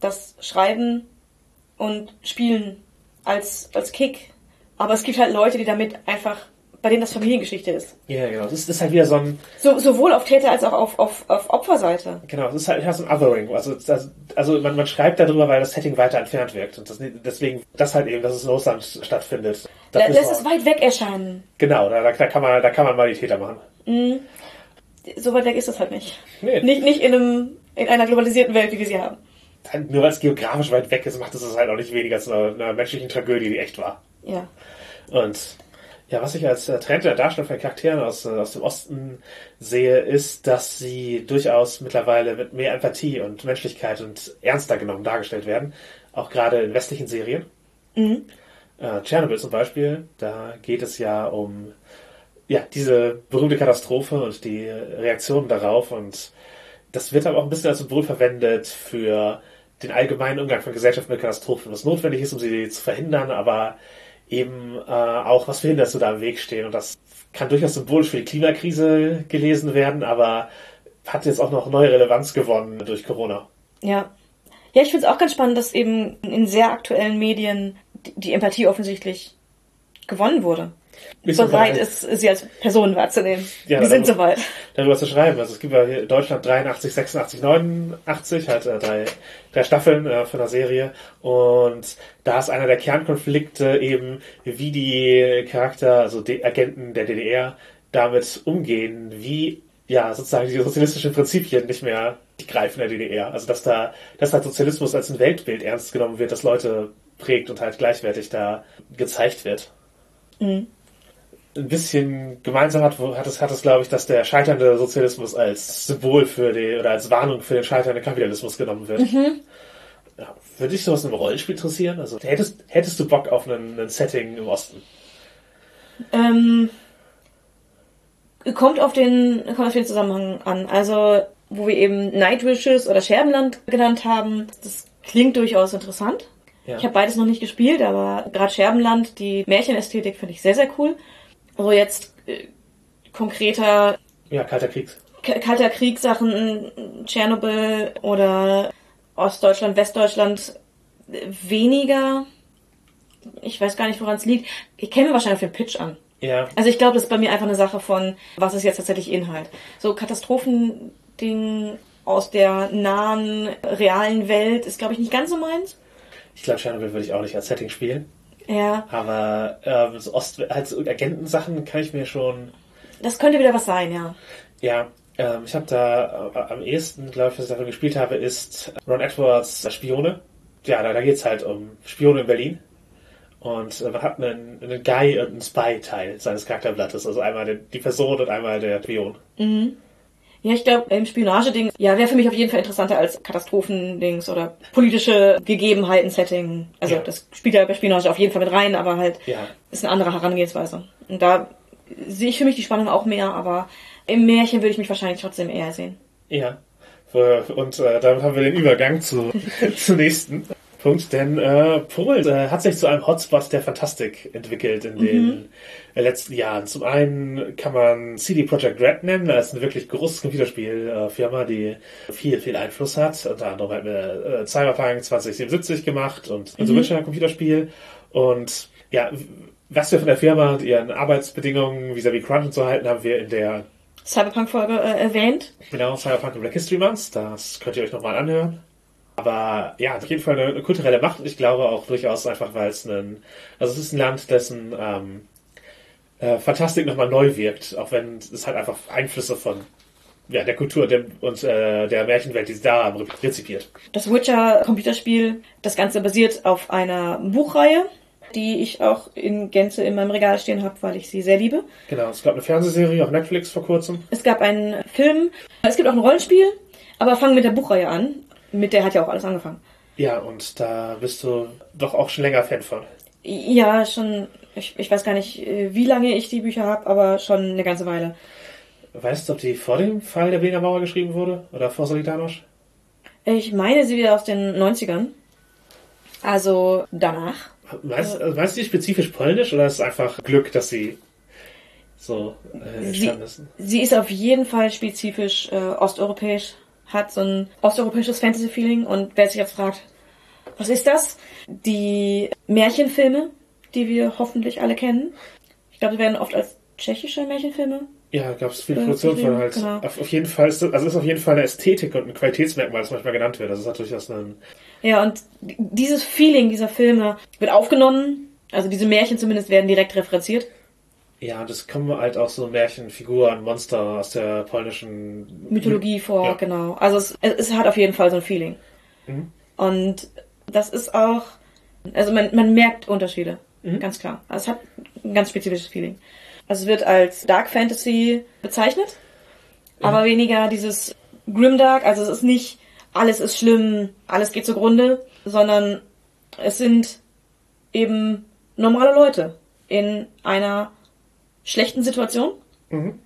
das schreiben und spielen als, als Kick. Aber es gibt halt Leute, die damit einfach, bei denen das Familiengeschichte ist. Ja, genau. Das ist halt wieder so ein, So, sowohl auf Täter- als auch auf, auf, auf Opferseite. Genau, es ist halt so ein Othering. Also, das, also man, man schreibt darüber, weil das Setting weiter entfernt wirkt. Und das, deswegen, das halt eben, dass es in Russland stattfindet. Da, müssen lässt es weit weg erscheinen. genau, da, da, kann man, da kann man mal die Täter machen. So weit weg ist das halt nicht. Nee. Nicht, nicht in, einem, in einer globalisierten Welt, wie wir sie haben. Nur weil es geografisch weit weg ist, macht es es halt auch nicht weniger zu einer, einer menschlichen Tragödie, die echt war. Ja. Und ja, was ich als äh, Trend der Darstellung von Charakteren aus, äh, aus dem Osten sehe, ist, dass sie durchaus mittlerweile mit mehr Empathie und Menschlichkeit und ernster genommen dargestellt werden. Auch gerade in westlichen Serien. Äh, Tschernobyl zum Beispiel, da geht es ja um ja, diese berühmte Katastrophe und die Reaktionen darauf und das wird aber auch ein bisschen als Symbol verwendet für den allgemeinen Umgang von Gesellschaft mit Katastrophen, was notwendig ist, um sie zu verhindern, aber eben äh, auch, was verhindert, so da im Weg stehen. Und das kann durchaus symbolisch für die Klimakrise gelesen werden, aber hat jetzt auch noch neue Relevanz gewonnen durch Corona. Ja. Ja, ich finde es auch ganz spannend, dass eben in sehr aktuellen Medien die- die Empathie offensichtlich gewonnen wurde. Bereit ist, sie als Person wahrzunehmen. Ja, Wir sind soweit. darüber zu schreiben. Also es gibt ja hier Deutschland 83, 86, 89, halt äh, drei, drei Staffeln äh, von der Serie. Und da ist einer der Kernkonflikte eben, wie die Charakter, also die Agenten der DDR, damit umgehen, wie ja sozusagen die sozialistischen Prinzipien nicht mehr greifen in der DDR. Also dass da, dass halt Sozialismus als ein Weltbild ernst genommen wird, das Leute prägt und halt gleichwertig da gezeigt wird ein bisschen gemeinsam hat, hat es, hat es, glaube ich, dass der scheiternde Sozialismus als Symbol für die oder als Warnung für den scheiternden Kapitalismus genommen wird. Ja, würde dich sowas im Rollenspiel interessieren? Also hättest, hättest du Bock auf einen, einen Setting im Osten? Ähm, kommt auf den, kommt auf den Zusammenhang an. Also, wo wir eben Nightwishes oder Scherbenland genannt haben, das klingt durchaus interessant. Ja. Ich habe beides noch nicht gespielt, aber gerade Scherbenland, die Märchenästhetik finde ich sehr, sehr cool. Also jetzt äh, konkreter Ja, Kalter Kriegs. Kalter Kriegssachen, Tschernobyl oder Ostdeutschland, Westdeutschland äh, weniger. Ich weiß gar nicht, woran es liegt. Ich käme wahrscheinlich auf den Pitch an. Ja, Also ich glaube, das ist bei mir einfach eine Sache von, was ist jetzt tatsächlich Inhalt. So Katastrophending aus der nahen, realen Welt ist, glaube ich, nicht ganz so meins. ich glaube, Chernobyl würde ich auch nicht als Setting spielen. Ja, Aber ähm, so Ost halt so Agentensachen kann ich mir schon das könnte wieder was sein, ja. Ja, ähm, ich habe da äh, am ehesten, glaube ich, was ich davon gespielt habe, ist Ron Edwards Spione. Ja, da, da geht's halt um Spione in Berlin. Und äh, man hat einen, einen Guy und einen Spy-Teil seines Charakterblattes. Also einmal die, die Person und einmal der Spion. Ja, ich glaube, im Spionageding, ja, wäre für mich auf jeden Fall interessanter als Katastrophendings oder politische Gegebenheiten-Setting. Also Ja. das spielt ja bei Spionage auf jeden Fall mit rein, aber halt Ja. ist eine andere Herangehensweise. Und da sehe ich für mich die Spannung auch mehr, aber im Märchen würde ich mich wahrscheinlich trotzdem eher sehen. Ja. Und äh, damit haben wir den Übergang zu, zum nächsten Punkt, denn äh, Polen äh, hat sich zu einem Hotspot der Fantastik entwickelt in den äh, letzten Jahren. Zum einen kann man CD Projekt Red nennen, das ist eine wirklich große Computerspielfirma, die viel, viel Einfluss hat. Unter anderem hat mir äh, Cyberpunk 2077 gemacht und mhm. The Witcher Computerspiel. Und ja, was wir von der Firma und ihren Arbeitsbedingungen vis-à-vis Crunch und so halten, haben wir in der Cyberpunk-Folge äh, erwähnt. Genau, Cyberpunk und Black History Month, das könnt ihr euch nochmal anhören. Aber ja, auf jeden Fall eine, eine kulturelle Macht. Ich glaube auch durchaus einfach, weil es ein, also es ist ein Land, dessen ähm, äh, Fantastik nochmal neu wirkt, auch wenn es halt einfach Einflüsse von ja, der Kultur der, und äh, der Märchenwelt, die sie da haben, rezipiert. Das Witcher-Computerspiel, das Ganze basiert auf einer Buchreihe, die ich auch in Gänze in meinem Regal stehen habe, weil ich sie sehr liebe. Genau, es gab eine Fernsehserie auf Netflix vor kurzem. Es gab einen Film, es gibt auch ein Rollenspiel, aber fangen mit der Buchreihe an. Mit der hat ja auch alles angefangen. Ja, und da bist du doch auch schon länger Fan von. Ja, schon, ich, ich weiß gar nicht, äh, wie lange ich die Bücher habe, aber schon eine ganze Weile. Weißt du, ob die vor dem Fall der Berliner Mauer geschrieben wurde? Oder vor Solidarność? Ich meine sie wieder aus den 90ern. Also danach. Meinst, also meinst du die spezifisch polnisch oder ist es einfach Glück, dass sie so äh, Sie, entstanden ist? sie ist auf jeden Fall spezifisch äh, osteuropäisch, hat so ein osteuropäisches Fantasy-Feeling und wer sich jetzt fragt, was ist das? Die Märchenfilme, die wir hoffentlich alle kennen. Ich glaube, die werden oft als tschechische Märchenfilme. Ja, gab es viele Äh, Produktionen von halt. genau. Auf, auf jeden Fall ist das, also ist auf jeden Fall eine Ästhetik und ein Qualitätsmerkmal, das manchmal genannt wird. Das ist natürlich aus einem. Ja, und dieses Feeling dieser Filme wird aufgenommen. Also diese Märchen zumindest werden direkt referenziert. Ja, es kommen halt auch so Märchenfiguren, Monster aus der polnischen Mythologie vor, Ja. genau. Also es, es hat auf jeden Fall so ein Feeling. Mhm. Und das ist auch, also man, man merkt Unterschiede, Mhm. ganz klar. Also es hat ein ganz spezifisches Feeling. Also es wird als Dark Fantasy bezeichnet, aber weniger dieses Grimdark, also es ist nicht, alles ist schlimm, alles geht zugrunde, sondern es sind eben normale Leute in einer schlechten Situation, Mhm.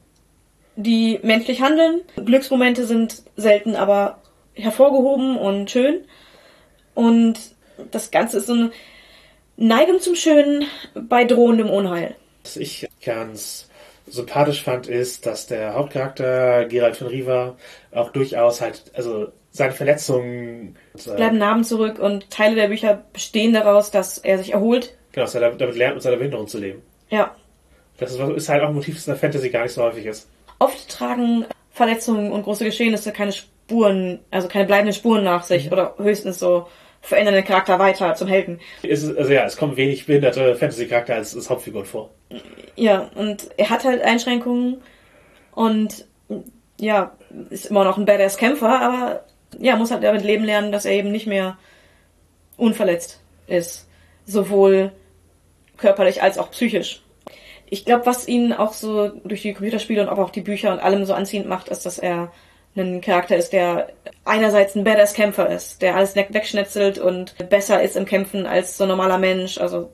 die menschlich handeln. Glücksmomente sind selten, aber hervorgehoben und schön. Und das Ganze ist so eine Neigung zum Schönen bei drohendem Unheil. Was ich ganz sympathisch fand, ist, dass der Hauptcharakter Gerald von Riva auch durchaus halt, also seine Verletzungen äh, Bleiben Narben zurück und Teile der Bücher bestehen daraus, dass er sich erholt. genau, dass er damit lernt, mit seiner Behinderung zu leben. Ja. Das ist, halt auch ein Motiv, das in der Fantasy gar nicht so häufig ist. Oft tragen Verletzungen und große Geschehnisse keine Spuren, also keine bleibenden Spuren nach sich oder höchstens so verändern den Charakter weiter zum Helden. Es ist, also ja, es kommen wenig behinderte Fantasy-Charakter als, als Hauptfiguren vor. Ja, und er hat halt Einschränkungen und ja, ist immer noch ein Badass-Kämpfer, aber ja, muss halt damit leben lernen, dass er eben nicht mehr unverletzt ist. Sowohl körperlich als auch psychisch. Ich glaube, was ihn auch so durch die Computerspiele und aber auch die Bücher und allem so anziehend macht, ist, dass er ein Charakter ist, der einerseits ein Badass-Kämpfer ist, der alles weg- wegschnetzelt und besser ist im Kämpfen als so ein normaler Mensch. Also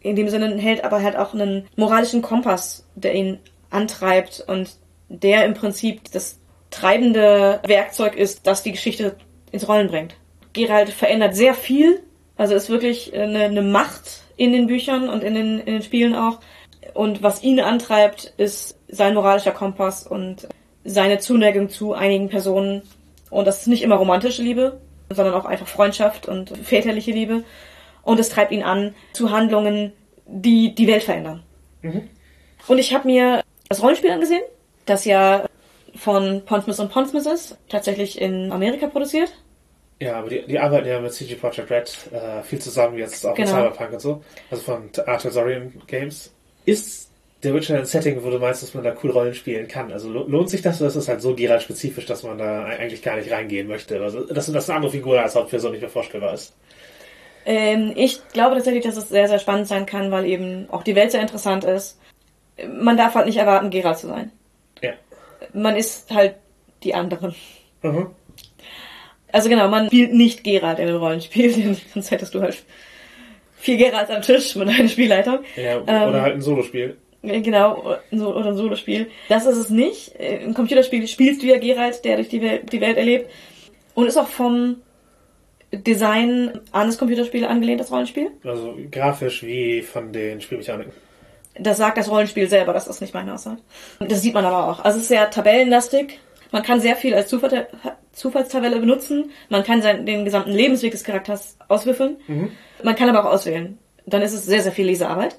in dem Sinne hält aber halt auch einen moralischen Kompass, der ihn antreibt und der im Prinzip das treibende Werkzeug ist, das die Geschichte ins Rollen bringt. Gerald verändert sehr viel, also ist wirklich eine, eine Macht in den Büchern und in den, in den Spielen auch. Und was ihn antreibt, ist sein moralischer Kompass und seine Zuneigung zu einigen Personen. Und das ist nicht immer romantische Liebe, sondern auch einfach Freundschaft und väterliche Liebe. Und es treibt ihn an zu Handlungen, die die Welt verändern. Und ich habe mir das Rollenspiel angesehen, das ja von Pondsmith und Pondsmith ist, tatsächlich in Amerika produziert. Ja, aber die, die arbeiten ja mit CG Projekt Red äh, viel zusammen, jetzt auch Genau. mit Cyberpunk und so. Also von Arthurian Games. Ist der Witcher ein Setting, wo du meinst, dass man da cool Rollen spielen kann? Also lo- lohnt sich das oder ist das halt so Geralt-spezifisch, dass man da eigentlich gar nicht reingehen möchte? Also, dass das eine andere Figur als Hauptperson nicht mehr vorstellbar ist. Ähm, ich glaube tatsächlich, dass es sehr, sehr spannend sein kann, weil eben auch die Welt sehr interessant ist. Man darf halt nicht erwarten, Geralt zu sein. Ja. Man ist halt die anderen. Mhm. Also genau, man spielt nicht Geralt in einem Rollenspiel, sonst hättest du halt vier Geralts am Tisch mit einer Spielleitung. Ja, Ähm, oder halt ein Solospiel. Genau, so- oder ein Solospiel. Das ist es nicht. Im Computerspiel spielst du ja Geralt, der durch die Welt, die Welt erlebt. Und ist auch vom Design an das Computerspiel angelehnt, das Rollenspiel. Also grafisch wie von den Spielmechaniken. Das sagt das Rollenspiel selber, das ist nicht meine Aussage. Das sieht man aber auch. Also es ist sehr tabellenlastig. Man kann sehr viel als Zufall, Zufallstabelle benutzen. Man kann seinen, den gesamten Lebensweg des Charakters auswürfeln. Man kann aber auch auswählen. Dann ist es sehr, sehr viel Lesearbeit.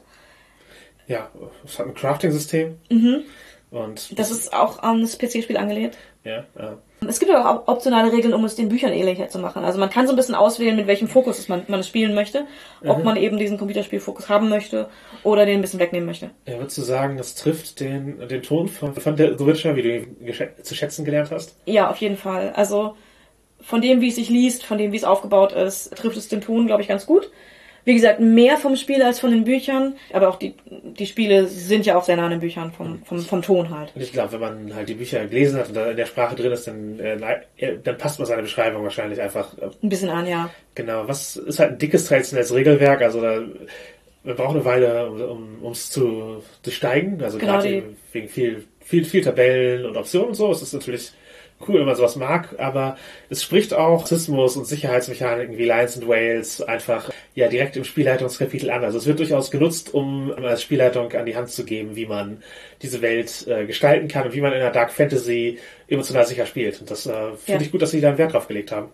Ja, es hat ein Crafting-System. Und Mhm. Das ist auch an das PC-Spiel angelehnt. ja, ja. Es gibt aber auch optionale Regeln, um es den Büchern ähnlicher zu machen. Also man kann so ein bisschen auswählen, mit welchem Fokus man, man es spielen möchte. Ob man eben diesen Computerspielfokus haben möchte oder den ein bisschen wegnehmen möchte. Ja, würdest du sagen, das trifft den, den Ton von, von der The Witcher, wie du ihn zu schätzen gelernt hast? Ja, auf jeden Fall. Also von dem, wie es sich liest, von dem, wie es aufgebaut ist, trifft es den Ton, glaube ich, ganz gut. Wie gesagt, mehr vom Spiel als von den Büchern, aber auch die, die Spiele sind ja auch sehr nah an den Büchern vom, vom, vom Ton halt. Und ich glaube, wenn man halt die Bücher gelesen hat und da in der Sprache drin ist, dann, äh, dann passt man seine Beschreibung wahrscheinlich einfach. Äh, Ein bisschen an, ja. genau, was ist halt ein dickes traditionelles Regelwerk, also da, man braucht eine Weile, um es zu durchsteigen. Also Genau, gerade eben wegen viel, viel, viel Tabellen und Optionen und so. Es ist natürlich cool, wenn man sowas mag, aber es spricht auch Rassismus und Sicherheitsmechaniken wie Lions and Wales einfach ja direkt im Spielleitungskapitel an. Also es wird durchaus genutzt, um als Spielleitung an die Hand zu geben, wie man diese Welt äh, gestalten kann und wie man in einer Dark Fantasy emotional sicher spielt. Und das äh, finde Ja. ich gut, dass sie da einen Wert drauf gelegt haben.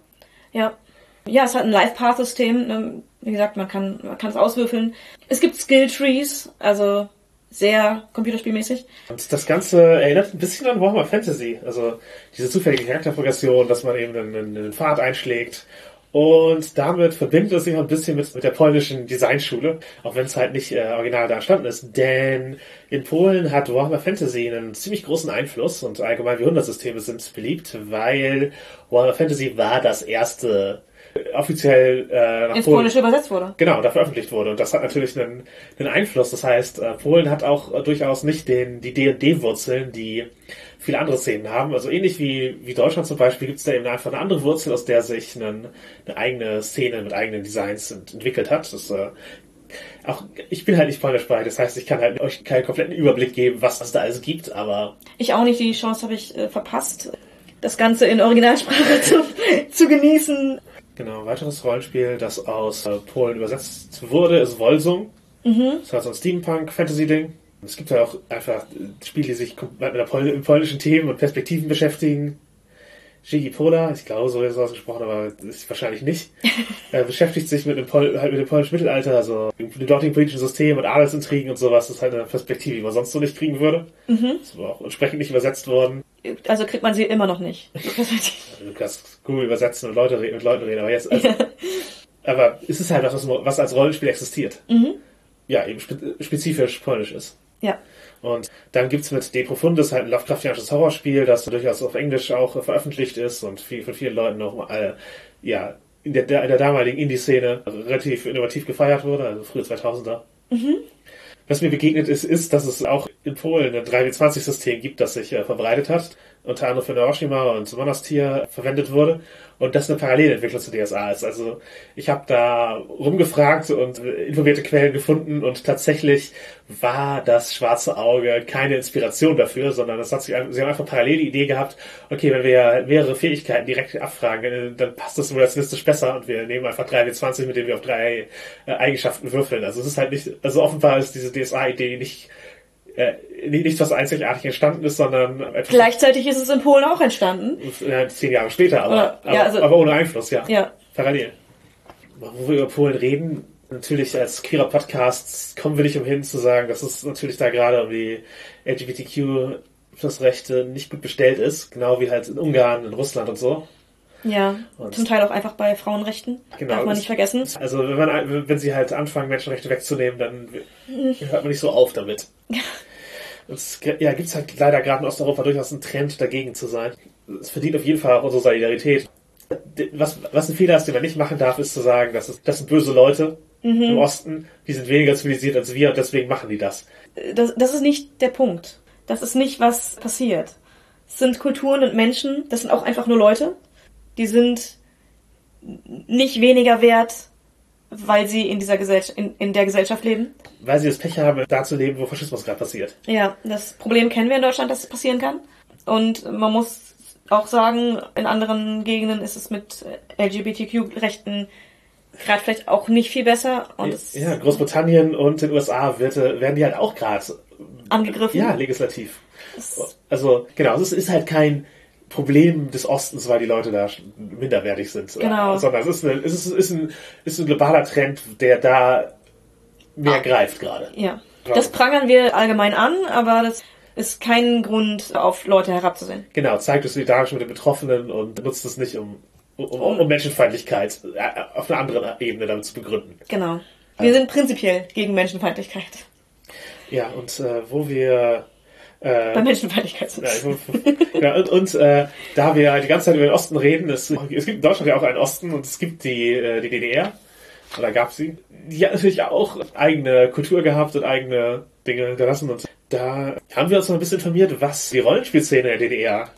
Ja. Ja, es hat ein Life-Path-System. ne? Wie gesagt, man kann, man kann es auswürfeln. Es gibt Skill-Trees, also sehr computerspielmäßig. Und das Ganze erinnert ein bisschen an Warhammer Fantasy. Also diese zufällige Charakterprogression, dass man eben einen, einen Pfad einschlägt Und damit verbindet es sich auch ein bisschen mit, mit der polnischen Designschule, auch wenn es halt nicht äh, original da entstanden ist. Denn in Polen hat Warhammer Fantasy einen ziemlich großen Einfluss und allgemein Jahrhundertsysteme sind beliebt, weil Warhammer Fantasy war das erste offiziell äh, nach Ins Polen Polnische übersetzt wurde. Genau, da veröffentlicht wurde. Und das hat natürlich einen, einen Einfluss. Das heißt, äh, Polen hat auch äh, durchaus nicht den, die D&D-Wurzeln, die viele andere Szenen haben. Also ähnlich wie, wie Deutschland zum Beispiel gibt es da eben einfach eine andere Wurzel, aus der sich einen, eine eigene Szene mit eigenen Designs ent entwickelt hat. Das, äh, auch ich bin halt nicht polnischsprachig, das heißt, ich kann halt euch keinen kompletten Überblick geben, was es da alles gibt, aber Ich auch nicht, die Chance habe ich äh, verpasst, das Ganze in Originalsprache zu, zu genießen. Genau, ein weiteres Rollenspiel, das aus äh, Polen übersetzt wurde, ist Wolsung. Das ist halt so ein Steampunk-Fantasy-Ding. Es gibt ja auch einfach Spiele, die sich komplett mit der polnischen Themen und Perspektiven beschäftigen. Gigi Pola, ich glaube, so ist es ausgesprochen, aber ist wahrscheinlich nicht. äh, beschäftigt sich mit dem, Pol halt mit dem polnischen Mittelalter, also mit dem dortigen politischen System und Adelsintrigen und sowas. Das ist halt eine Perspektive, die man sonst so nicht kriegen würde. Ist aber auch entsprechend nicht übersetzt worden. Also kriegt man sie immer noch nicht. Du kannst Google übersetzen und Leute mit Leuten reden, aber jetzt. Also, aber es ist halt was, was- als Rollenspiel existiert. Ja, eben spe spezifisch polnisch ist. ja. Und dann gibt's mit De Profundis halt ein Lovecraftianisches Horrorspiel, das durchaus auf Englisch auch äh, veröffentlicht ist und viel, von vielen Leuten mal, äh, ja, in der, in der damaligen Indie-Szene relativ innovativ gefeiert wurde, also frühe 2000er. Was mir begegnet ist, ist, dass es auch in Polen ein 3W20-System gibt, das sich äh, verbreitet hat, unter anderem für Hiroshima und Monastir verwendet wurde und das eine Parallelentwicklung zu DSA ist. Also ich habe da rumgefragt und äh, informierte Quellen gefunden und tatsächlich war das schwarze Auge keine Inspiration dafür, sondern das hat sich, sie haben einfach parallel die Idee gehabt, okay, wenn wir mehrere Fähigkeiten direkt abfragen, äh, dann passt das simulationistisch besser und wir nehmen einfach 3W20, mit denen wir auf drei äh, Eigenschaften würfeln. Also es ist halt nicht, also offenbar ist diese DSA-Idee nicht äh, nicht nicht was einzigartig entstanden ist, sondern etwas Gleichzeitig ist es in Polen auch entstanden. äh, zehn Jahre später, aber, Oder- ja, also- aber ohne Einfluss, ja. Ja. Parallel. Wo wir über Polen reden, natürlich als queerer Podcast kommen wir nicht umhin zu sagen, dass es natürlich da gerade um die LGBTQ plus Rechte nicht gut bestellt ist, genau wie halt in Ungarn, in Russland und so. Ja. Und- Zum Teil auch einfach bei Frauenrechten. Genau, Darf man nicht vergessen. Also wenn man wenn sie halt anfangen, Menschenrechte wegzunehmen, dann hört man nicht so auf damit. Es ja, gibt halt leider gerade in Osteuropa durchaus einen Trend, dagegen zu sein. Es verdient auf jeden Fall auch unsere Solidarität. Was, was ein Fehler ist, den man nicht machen darf, ist zu sagen, dass es, das sind böse Leute im Osten, die sind weniger zivilisiert als wir und deswegen machen die das. Das, das ist nicht der Punkt. Das ist nicht, was passiert. Es sind Kulturen und Menschen, das sind auch einfach nur Leute. Die sind nicht weniger wert, weil sie in dieser Gesellschaft, in, in der Gesellschaft leben. Weil sie das Pech haben, da zu leben, wo Faschismus gerade passiert. Ja, das Problem kennen wir in Deutschland, dass es passieren kann. Und man muss auch sagen, in anderen Gegenden ist es mit LGBTQ-Rechten gerade vielleicht auch nicht viel besser und es Ja, Großbritannien und den USA wird, werden die halt auch gerade angegriffen. Ja, legislativ. Also, genau, es ist halt kein Problem des Ostens, weil die Leute da minderwertig sind. Genau. Sondern es ist, eine, es ist, ist, ein, ist ein globaler Trend, der da mehr greift gerade. Ja. Das prangern wir allgemein an, aber das ist kein Grund, auf Leute herabzusehen. Genau, zeigt es solidarisch mit den Betroffenen und nutzt es nicht, um, um, um Menschenfeindlichkeit äh, auf einer anderen Ebene damit zu begründen. Genau. Wir sind prinzipiell gegen Menschenfeindlichkeit. Ja, und äh, wo wir äh, Bei Menschenfeindlichkeit sind. Ja, ja, und und äh, da wir die ganze Zeit über den Osten reden, es, es gibt in Deutschland ja auch einen Osten und es gibt die, äh, die DDR, oder gab sie, die hat natürlich auch eigene Kultur gehabt und eigene Dinge hinterlassen und da haben wir uns noch ein bisschen informiert, was die Rollenspielszene der DDR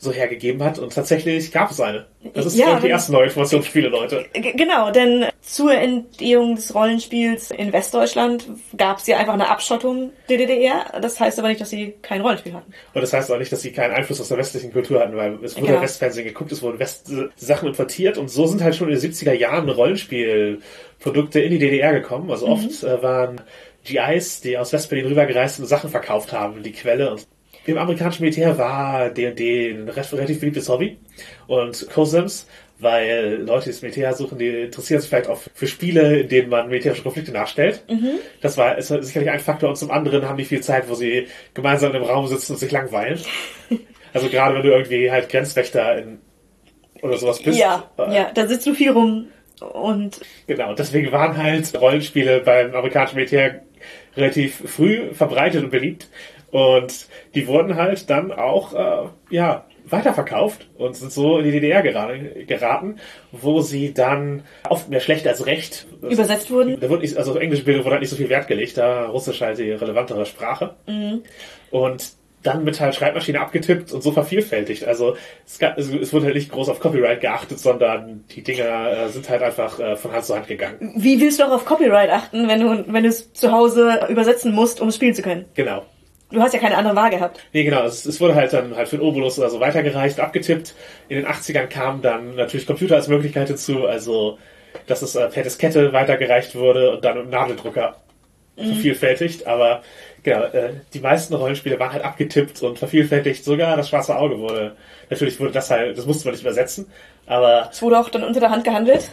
so hergegeben hat und tatsächlich gab es eine. Das ist Ja, die ersten neue Informationsspiele, Leute. G genau, denn zur Entstehung des Rollenspiels in Westdeutschland gab es ja einfach eine Abschottung der DDR. Das heißt aber nicht, dass sie kein Rollenspiel hatten. Und das heißt auch nicht, dass sie keinen Einfluss aus der westlichen Kultur hatten, weil es wurde Genau. Westfernsehen geguckt, es wurden West-Sachen importiert und so sind halt schon in den 70er Jahren Rollenspielprodukte in die DDR gekommen. Also oft äh, waren GIs, die aus Westberlin rübergereist sind und Sachen verkauft haben, die Quelle. Und im amerikanischen Militär war D&D ein relativ beliebtes Hobby. Und COSIMs, weil Leute, die das Militär suchen, die interessieren sich vielleicht auch für Spiele, in denen man militärische Konflikte nachstellt. Das war ist sicherlich ein Faktor. Und zum anderen haben die viel Zeit, wo sie gemeinsam im Raum sitzen und sich langweilen. Also gerade wenn du irgendwie halt Grenzwächter in oder sowas bist. Ja, Äh, ja, da sitzt du viel rum und Genau, deswegen waren halt Rollenspiele beim amerikanischen Militär relativ früh verbreitet und beliebt. Und die wurden halt dann auch, äh, ja, weiterverkauft und sind so in die DDR geraten, geraten wo sie dann oft mehr schlecht als recht übersetzt wurden. Da wurde nicht, also auf Englisch wurde halt nicht so viel Wert gelegt, da Russisch halt die relevantere Sprache. Und dann mit halt Schreibmaschine abgetippt und so vervielfältigt. Also es, gab, also es wurde halt nicht groß auf Copyright geachtet, sondern die Dinger äh, sind halt einfach äh, von Hand zu Hand gegangen. Wie willst du auch auf Copyright achten, wenn du, wenn du es zu Hause übersetzen musst, um es spielen zu können? Genau. Du hast ja keine andere Wahl gehabt. Nee, genau. Es, es wurde halt dann halt für den Obolus oder so weitergereicht, abgetippt. In den 80ern kamen dann natürlich Computer als Möglichkeit hinzu, also dass es äh, per Diskette weitergereicht wurde und dann dem Nadeldrucker vervielfältigt. Aber genau, äh, die meisten Rollenspiele waren halt abgetippt und vervielfältigt. Sogar das schwarze Auge wurde. Natürlich wurde das halt, das musste man nicht übersetzen, aber Es wurde auch dann unter der Hand gehandelt.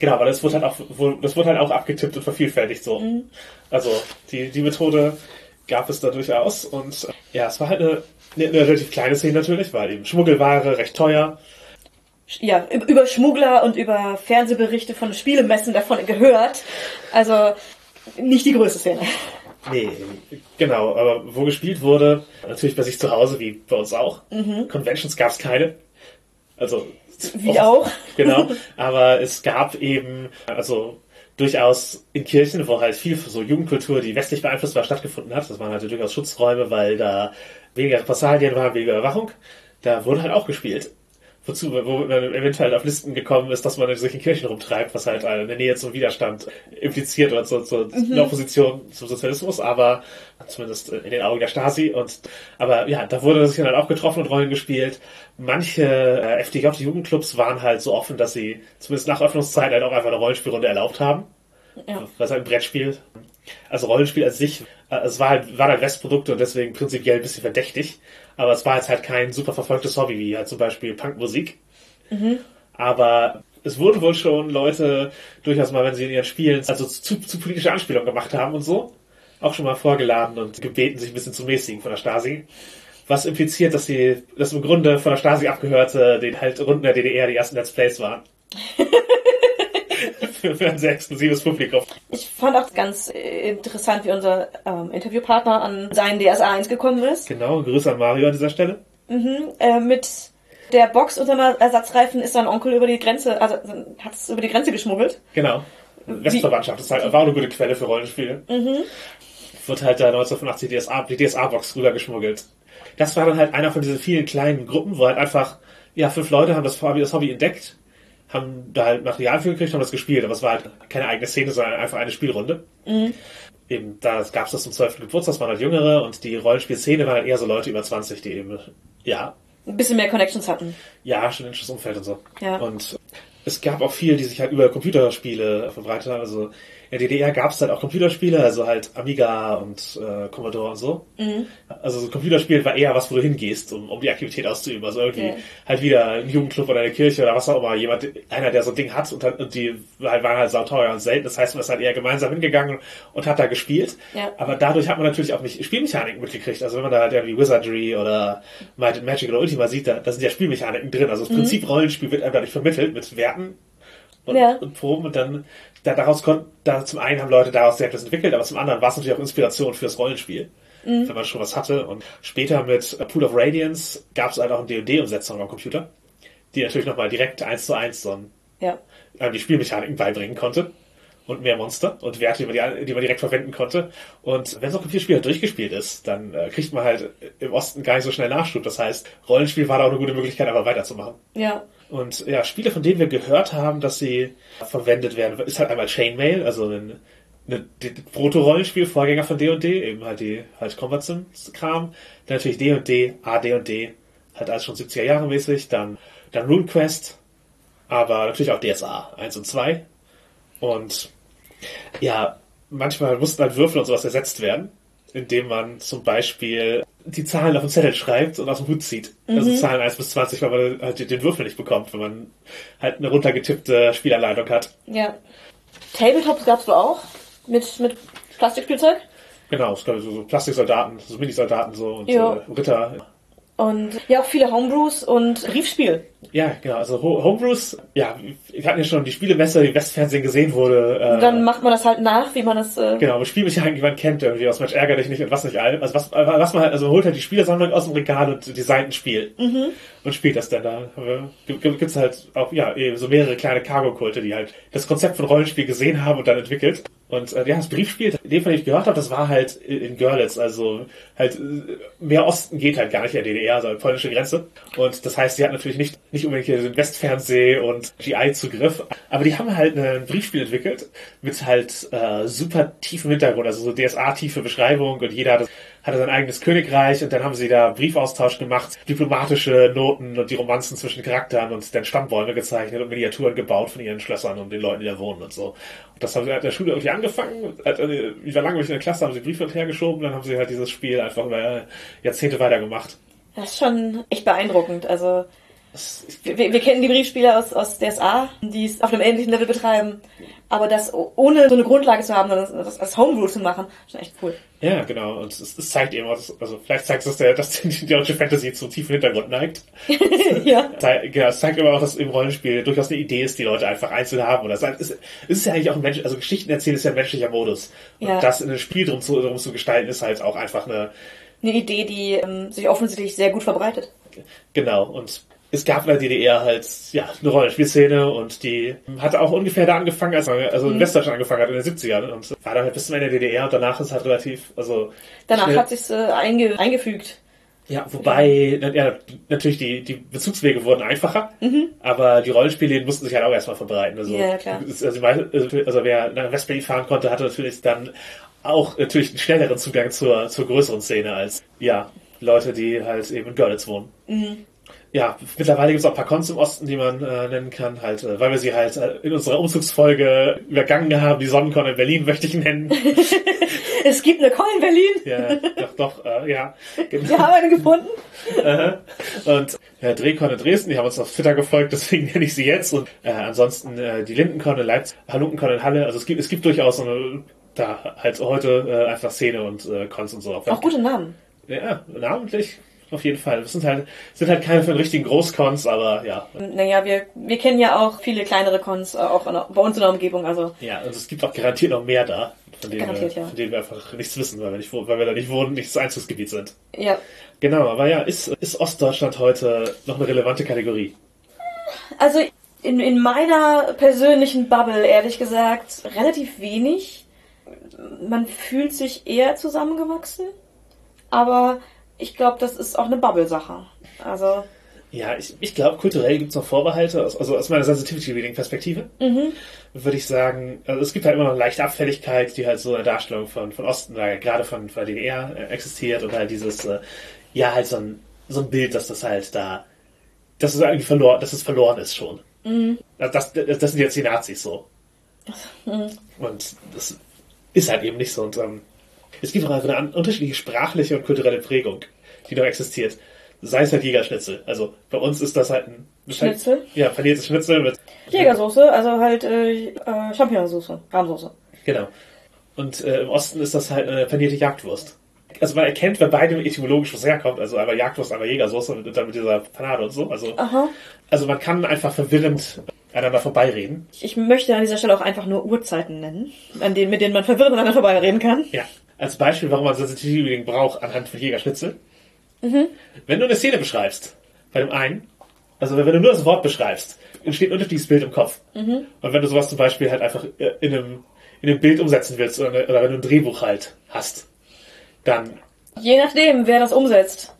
Genau, aber das wurde halt auch, das wurde halt auch abgetippt und vervielfältigt so. Also die, die Methode gab es da durchaus und äh, ja, es war halt eine, eine, eine relativ kleine Szene natürlich, weil eben Schmuggelware recht teuer. Ja, üb- über Schmuggler und über Fernsehberichte von Spielemessen davon gehört. Also nicht die größte Szene. Nee, genau, aber wo gespielt wurde, natürlich bei sich zu Hause, wie bei uns auch. Conventions gab es keine. Also Wie auch. Genau, aber es gab eben, also durchaus in Kirchen, wo halt viel so Jugendkultur, die westlich beeinflusst war, stattgefunden hat. Das waren halt durchaus Schutzräume, weil da weniger Repressalien waren, weniger Überwachung. Da wurde halt auch gespielt. Wozu, wo man eventuell auf Listen gekommen ist, dass man in solchen Kirchen rumtreibt, was halt eine Nähe zum Widerstand impliziert oder zur, zur Mhm. Opposition zum Sozialismus, aber zumindest in den Augen der Stasi. Und aber ja, da wurde sich dann halt auch getroffen und Rollen gespielt. Manche äh, FDJ-Jugendclubs waren halt so offen, dass sie zumindest nach Öffnungszeit halt auch einfach eine Rollenspielrunde erlaubt haben. Ja. Was halt ein Brettspiel. Also Rollenspiel als sich, äh, es war halt, waren halt Westprodukte und deswegen prinzipiell ein bisschen verdächtig. Aber es war jetzt halt kein super verfolgtes Hobby, wie halt zum Beispiel Punkmusik. Aber es wurden wohl schon Leute durchaus mal, wenn sie in ihren Spielen also zu, zu politische Anspielungen gemacht haben und so, auch schon mal vorgeladen und gebeten, sich ein bisschen zu mäßigen von der Stasi. Was impliziert, dass sie, dass im Grunde von der Stasi abgehörte, den halt Runden der DDR die ersten Let's Plays waren. für, für ein sehr exklusives Publikum. Ich fand auch ganz äh, interessant, wie unser ähm, Interviewpartner an seinen DSA 1 gekommen ist. Genau, Grüße an Mario an dieser Stelle. Äh, mit der Box unter einer Ersatzreifen ist sein Onkel über die Grenze, also hat es über die Grenze geschmuggelt. Genau. Westverwandtschaft ist halt, war auch eine gute Quelle für Rollenspiele. Wird halt da 1985 die DSA, die DSA-Box rübergeschmuggelt. Das war dann halt einer von diesen vielen kleinen Gruppen, wo halt einfach, ja, fünf Leute haben das Hobby, das Hobby entdeckt, haben da halt Material für gekriegt, haben das gespielt, aber es war halt keine eigene Szene, sondern einfach eine Spielrunde. Eben, da gab es das zum 12. Geburtstag, das waren halt Jüngere und die Rollenspielszene waren halt eher so Leute über 20, die eben, ja, Ein bisschen mehr Connections hatten. ja, studentisches Umfeld und so. Ja. Und es gab auch viel, die sich halt über Computerspiele verbreitet haben. Also der DDR gab es halt auch Computerspiele, also halt Amiga und äh, Commodore und so. Also so Computerspiel war eher was, wo du hingehst, um, um die Aktivität auszuüben. Also irgendwie Ja. halt wieder ein Jugendclub oder eine Kirche oder was auch immer. Jemand, einer, der so ein Ding hat und, dann- und die halt, waren halt sauteuer und selten. Das heißt, man ist halt eher gemeinsam hingegangen und hat da gespielt. Ja. Aber dadurch hat man natürlich auch nicht Spielmechaniken mitgekriegt. Also wenn man da halt irgendwie Wizardry oder Might and Magic oder Ultima sieht, da, da sind ja Spielmechaniken drin. Also das Prinzip Rollenspiel wird einem dadurch vermittelt mit Werten und, Ja. und Proben und dann da, daraus konnten, da zum einen haben Leute daraus sehr etwas entwickelt, aber zum anderen war es natürlich auch Inspiration für das Rollenspiel. Wenn man schon was hatte. Und später mit A Pool of Radiance gab es halt auch eine D&D-Umsetzung am Computer, die natürlich nochmal direkt eins zu eins so Ja. einem die Spielmechaniken beibringen konnte und mehr Monster und Werte, die man, die, die man direkt verwenden konnte. Und wenn so ein Computerspiel halt durchgespielt ist, dann äh, kriegt man halt im Osten gar nicht so schnell Nachschub. Das heißt, Rollenspiel war da auch eine gute Möglichkeit, einfach weiterzumachen. Ja. Und ja, Spiele, von denen wir gehört haben, dass sie verwendet werden, ist halt einmal Chainmail, also ein, ein Proto-Rollenspiel, Vorgänger von D&D, eben halt die halt Combat Sims-Kram. Dann natürlich D&D, AD&D, halt alles schon 70er Jahre mäßig. Dann, dann RuneQuest, aber natürlich auch DSA 1 und 2. Und ja, manchmal mussten halt Würfel und sowas ersetzt werden, indem man zum Beispiel die Zahlen auf den Zettel schreibt und aus dem Hut zieht. Also Zahlen 1 bis 20, weil man halt den Würfel nicht bekommt, wenn man halt eine runtergetippte Spielanleitung hat. Ja. Tabletops gab's wohl auch. Mit, mit Plastikspielzeug. Genau, es gab so, so Plastiksoldaten, so Minisoldaten so und äh, Ritter. Und ja, auch viele Homebrews und Briefspiel. Ja, genau. Also Ho- Homebrews, ja, wir hatten ja schon die Spielemesse, die Westfernsehen gesehen wurde. Äh, Und dann macht man das halt nach, wie man das. Äh, Genau, mit Spielmechaniken, die man kennt, irgendwie aus Mensch ärger dich nicht und was nicht allem. Also was, was man halt, also holt halt die Spielesammlung aus dem Regal und designt ein Spiel. Und spielt das dann da. Gibt gibt's halt auch, ja, eben so mehrere kleine Cargo-Kulte, die halt das Konzept von Rollenspiel gesehen haben und dann entwickelt. Und äh, ja, das Briefspiel, den von dem ich gehört habe, das war halt in Görlitz, also halt äh, mehr Osten geht halt gar nicht in der DDR, also polnische Grenze. Und das heißt, sie hat natürlich nicht, nicht unbedingt hier den Westfernseh und GI-Zugriff, aber die haben halt ein Briefspiel entwickelt mit halt äh, super tiefem Hintergrund, also so DSA-tiefe Beschreibung. Und jeder hatte, hatte sein eigenes Königreich. Und dann haben sie da Briefaustausch gemacht, diplomatische Noten und die Romanzen zwischen Charakteren und dann Stammbäume gezeichnet und Miniaturen gebaut von ihren Schlössern und den Leuten, die da wohnen und so. Und das haben sie halt in der Schule irgendwie angefangen, halt, äh, über lange in der Klasse haben sie Briefe hergeschoben, dann haben sie halt dieses Spiel einfach über Jahrzehnte weitergemacht. Das ist schon echt beeindruckend. Also wir, wir kennen die Briefspiele aus, aus DSA, die es auf einem ähnlichen Level betreiben. Aber das ohne so eine Grundlage zu haben, das, das als Homebrew zu machen, ist schon echt cool. Ja, genau. Und es, es zeigt eben, auch, dass- also vielleicht zeigt es, dass, der, dass die deutsche Fantasy zu tiefen Hintergrund neigt. ja. Genau, es zeigt aber auch, dass im Rollenspiel durchaus eine Idee ist, die Leute einfach einzeln haben. Oder es ist, ist ja eigentlich auch ein Mensch, also Geschichten erzählen ist ja ein menschlicher Modus. Und Ja. das in einem Spiel drum zu, drum zu gestalten, ist halt auch einfach eine, Eine Idee, die ähm, sich offensichtlich sehr gut verbreitet. genau. Und es gab in der DDR halt, ja, eine Rollenspielszene und die hatte auch ungefähr da angefangen, als man, also in Westdeutschland angefangen hat, in den 70ern. Und war dann halt bis zum Ende der DDR und danach ist halt relativ, also, Danach schnell- hat sich's äh, einge eingefügt. Ja, wobei, ja, natürlich die, die Bezugswege wurden einfacher, aber die Rollenspiele mussten sich halt auch erstmal verbreiten. Also, Mhm. Ja, klar. Also, also wer nach Westberlin fahren konnte, hatte natürlich dann auch natürlich einen schnelleren Zugang zur, zur größeren Szene als, ja, Leute, die halt eben in Görlitz wohnen. Mhm. Ja, mittlerweile gibt es auch ein paar Cons im Osten, die man äh, nennen kann, halt, äh, weil wir sie halt äh, in unserer Umzugsfolge übergangen haben. Die Sonnencon in Berlin möchte ich nennen. Es gibt eine Con in Berlin. ja, doch, doch, äh, ja. Genau. Wir haben eine gefunden. Und äh, Drehcon in Dresden, die haben uns auf Twitter gefolgt, deswegen nenne ich sie jetzt. Und äh, ansonsten äh, die Lindencon in Leipzig, Halunkencon in Halle. Also es gibt, es gibt durchaus so eine, da halt heute äh, einfach Szene und äh, Cons und so. Auch gute Namen. Ja, namentlich auf jeden Fall. Das sind halt, sind halt keine von richtigen Großcons, aber ja. Naja, wir, wir kennen ja auch viele kleinere Cons, äh, auch in, der- bei uns in der Umgebung. Also Ja, und es gibt auch garantiert noch mehr da, von denen, wir, ja. von denen wir einfach nichts wissen, weil wir, nicht, weil wir da nicht wohnen, nicht das Einzugsgebiet sind. ja, Genau, aber ja, ist, ist Ostdeutschland heute noch eine relevante Kategorie? Also in, in meiner persönlichen Bubble, ehrlich gesagt, relativ wenig. Man fühlt sich eher zusammengewachsen. Aber ich glaube, das ist auch eine Bubble-Sache. Also, Ja, ich, ich glaube, kulturell gibt es noch Vorbehalte, aus- also aus meiner Sensitivity-Reading-Perspektive würde ich sagen, also es gibt halt immer noch eine leichte Abfälligkeit, die halt so eine Darstellung von, von Osten, äh, gerade von, von der DDR äh, existiert und halt dieses, äh, ja, halt so ein, so ein Bild, dass das halt da, dass es irgendwie verloren, dass es verloren ist schon. Also das, das, das sind jetzt die Nazis so. Und das ist halt eben nicht so. Und ähm, es gibt auch einfach eine unterschiedliche sprachliche und kulturelle Prägung, die noch existiert. Sei es halt Jägerschnitzel. Also bei uns ist das halt ein Schnitzel? Ja, paniertes Schnitzel mit Jägersoße, also halt äh, äh, Champignonsauce, Rahmsoße. Genau. Und äh, im Osten ist das halt eine panierte Jagdwurst. Also man erkennt bei beidem etymologisch, was herkommt. Also einmal Jagdwurst, einmal Jägersauce und dann mit dieser Panade und so. Also, Aha. also man kann einfach verwirrend aneinander vorbeireden. Ich möchte an dieser Stelle auch einfach nur Uhrzeiten nennen, an denen, mit denen man verwirrt aneinander vorbeireden kann. Ja. Als Beispiel, warum man Sensitivity Reading braucht anhand von Jägerschnitzel. Wenn du eine Szene beschreibst, bei dem einen, also wenn du nur das Wort beschreibst, entsteht ein unterschiedliches Bild im Kopf. Und wenn du sowas zum Beispiel halt einfach äh, in einem, in einem Bild umsetzen willst oder, oder wenn du ein Drehbuch halt hast, dann Je nachdem, wer das umsetzt,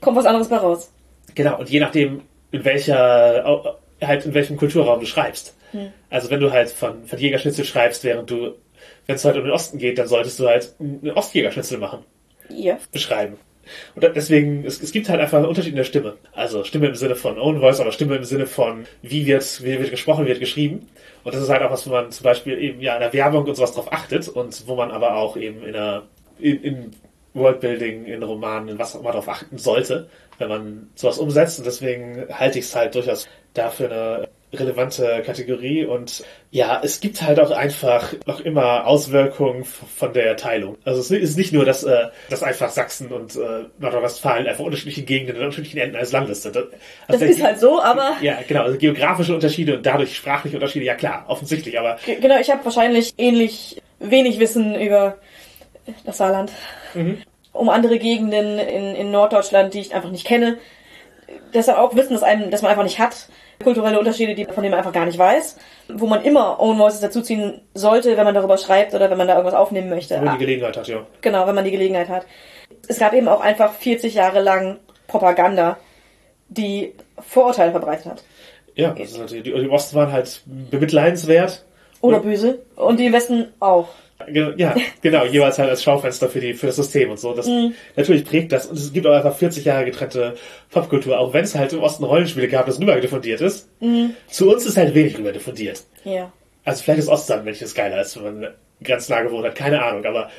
kommt was anderes bei raus. Genau, und je nachdem, in welcher, halt in welchem Kulturraum du schreibst. Also wenn du halt von, von Jägerschnitzel schreibst, während du, wenn es halt um den Osten geht, dann solltest du halt einen Ostjägerschnitzel machen, Ja. beschreiben. Und deswegen, es, es gibt halt einfach einen Unterschied in der Stimme. Also Stimme im Sinne von Own Voice, aber Stimme im Sinne von, wie wird, wie wird gesprochen, wird geschrieben. Und das ist halt auch was, wo man zum Beispiel eben ja in der Werbung und sowas drauf achtet und wo man aber auch eben in der, in, in Worldbuilding, in Romanen, in was auch immer darauf achten sollte, wenn man sowas umsetzt. Und deswegen halte ich es halt durchaus dafür eine relevante Kategorie und ja, es gibt halt auch einfach noch immer Auswirkungen von der Teilung. Also es ist nicht nur, dass, äh, dass einfach Sachsen und äh, Nordrhein-Westfalen einfach unterschiedliche Gegenden und unterschiedlichen Enden eines Landes sind. Das, Das ist halt so, aber Ja, genau, also geografische Unterschiede und dadurch sprachliche Unterschiede, ja klar, offensichtlich, aber Ge- Genau, ich habe wahrscheinlich ähnlich wenig Wissen über das Saarland. Um andere Gegenden in, in Norddeutschland, die ich einfach nicht kenne. Deshalb auch Wissen, das, einem, das man einfach nicht hat. Kulturelle Unterschiede, die, von denen man einfach gar nicht weiß. Wo man immer Own Voices dazuziehen sollte, wenn man darüber schreibt oder wenn man da irgendwas aufnehmen möchte. wenn man die Gelegenheit hat, ja. Genau, wenn man die Gelegenheit hat. Es gab eben auch einfach 40 Jahre lang Propaganda, die Vorurteile verbreitet hat. Ja, das ist natürlich, die, die im Osten waren halt bemitleidenswert. Oder böse. Und die im Westen auch. Ja, genau, jeweils halt als Schaufenster für, die, für das System und so. Das, Mhm. Natürlich prägt das. Und es gibt auch einfach 40 Jahre getrennte Popkultur, auch wenn es halt im Osten Rollenspiele gab, das rüber diffundiert ist. Mhm. Zu uns ist halt wenig rüber diffundiert. Ja. Also vielleicht ist Ostland welches geiler ist, wenn man ganz nah gewohnt hat, keine Ahnung, aber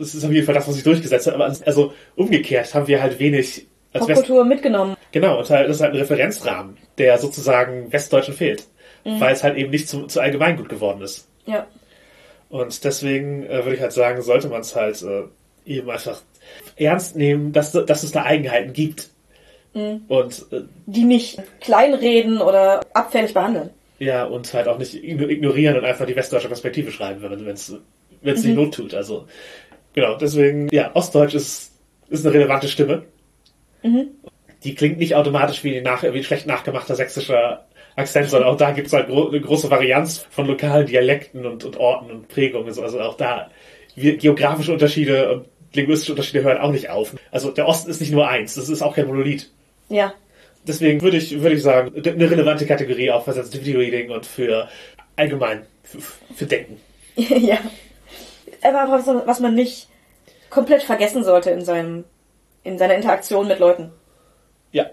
es ist auf jeden Fall das, was sich durchgesetzt hat. Aber also umgekehrt haben wir halt wenig als West Popkultur mitgenommen. Genau, und halt, das ist halt ein Referenzrahmen, der sozusagen Westdeutschen fehlt. Mhm. Weil es halt eben nicht zu, zu Allgemeingut geworden ist. Ja. Und deswegen äh, würde ich halt sagen, sollte man es halt äh, eben einfach ernst nehmen, dass, dass es da Eigenheiten gibt. Mhm. Und äh, Die nicht kleinreden oder abfällig behandeln. ja, und halt auch nicht igno- ignorieren und einfach die westdeutsche Perspektive schreiben, wenn es wenn es nicht Not tut. Also genau, deswegen, ja, Ostdeutsch ist, ist eine relevante Stimme. Die klingt nicht automatisch wie, nach, wie ein schlecht nachgemachter sächsischer Akzent, sondern auch da gibt es halt gro eine große Varianz von lokalen Dialekten und, und Orten und Prägungen. Also auch da wir, geografische Unterschiede und linguistische Unterschiede hören auch nicht auf. Also der Osten ist nicht nur eins, das ist auch kein Monolith. Ja. Deswegen würde ich, würde ich sagen, eine relevante Kategorie auch für Sensitivity Reading und für allgemein, für, für Denken. ja. Aber was, was man nicht komplett vergessen sollte in seinem, in seiner Interaktion mit Leuten. Ja.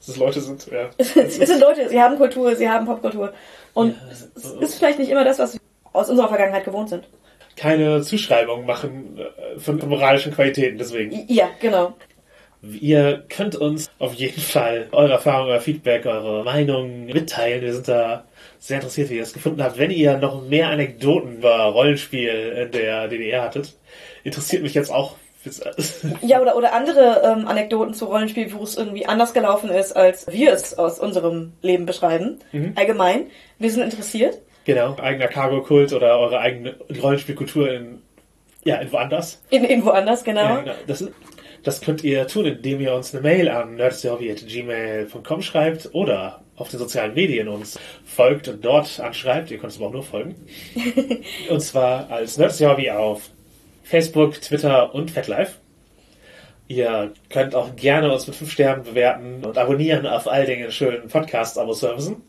Dass es Leute sind, ja. es sind Leute, sie haben Kultur, sie haben Popkultur. Und es ist vielleicht nicht immer das, was wir aus unserer Vergangenheit gewohnt sind. Keine Zuschreibung machen äh, von moralischen Qualitäten, deswegen. Ja, genau. Ihr könnt uns auf jeden Fall eure Erfahrungen, euer Feedback, eure Meinungen mitteilen. Wir sind da sehr interessiert, wie ihr es gefunden habt. Wenn ihr noch mehr Anekdoten über Rollenspiel in der DDR hattet, interessiert mich jetzt auch. Ja, oder, oder andere ähm, Anekdoten zu Rollenspiel, wo es irgendwie anders gelaufen ist, als wir es aus unserem Leben beschreiben. Allgemein. Wir sind interessiert. genau, eigener Cargo-Kult oder eure eigene Rollenspielkultur in, ja, in woanders. In, irgendwo anders, genau. Ja, genau. Das, das könnt ihr tun, indem ihr uns eine Mail an nerdsderhobby.gmail.com schreibt oder auf den sozialen Medien uns folgt und dort anschreibt. Ihr könnt uns aber auch nur folgen. und zwar als Nerdsderhobby auf Facebook, Twitter und FetLife. Ihr könnt auch gerne uns mit 5 Sternen bewerten und abonnieren auf all den schönen Podcast-Abo-Servicen.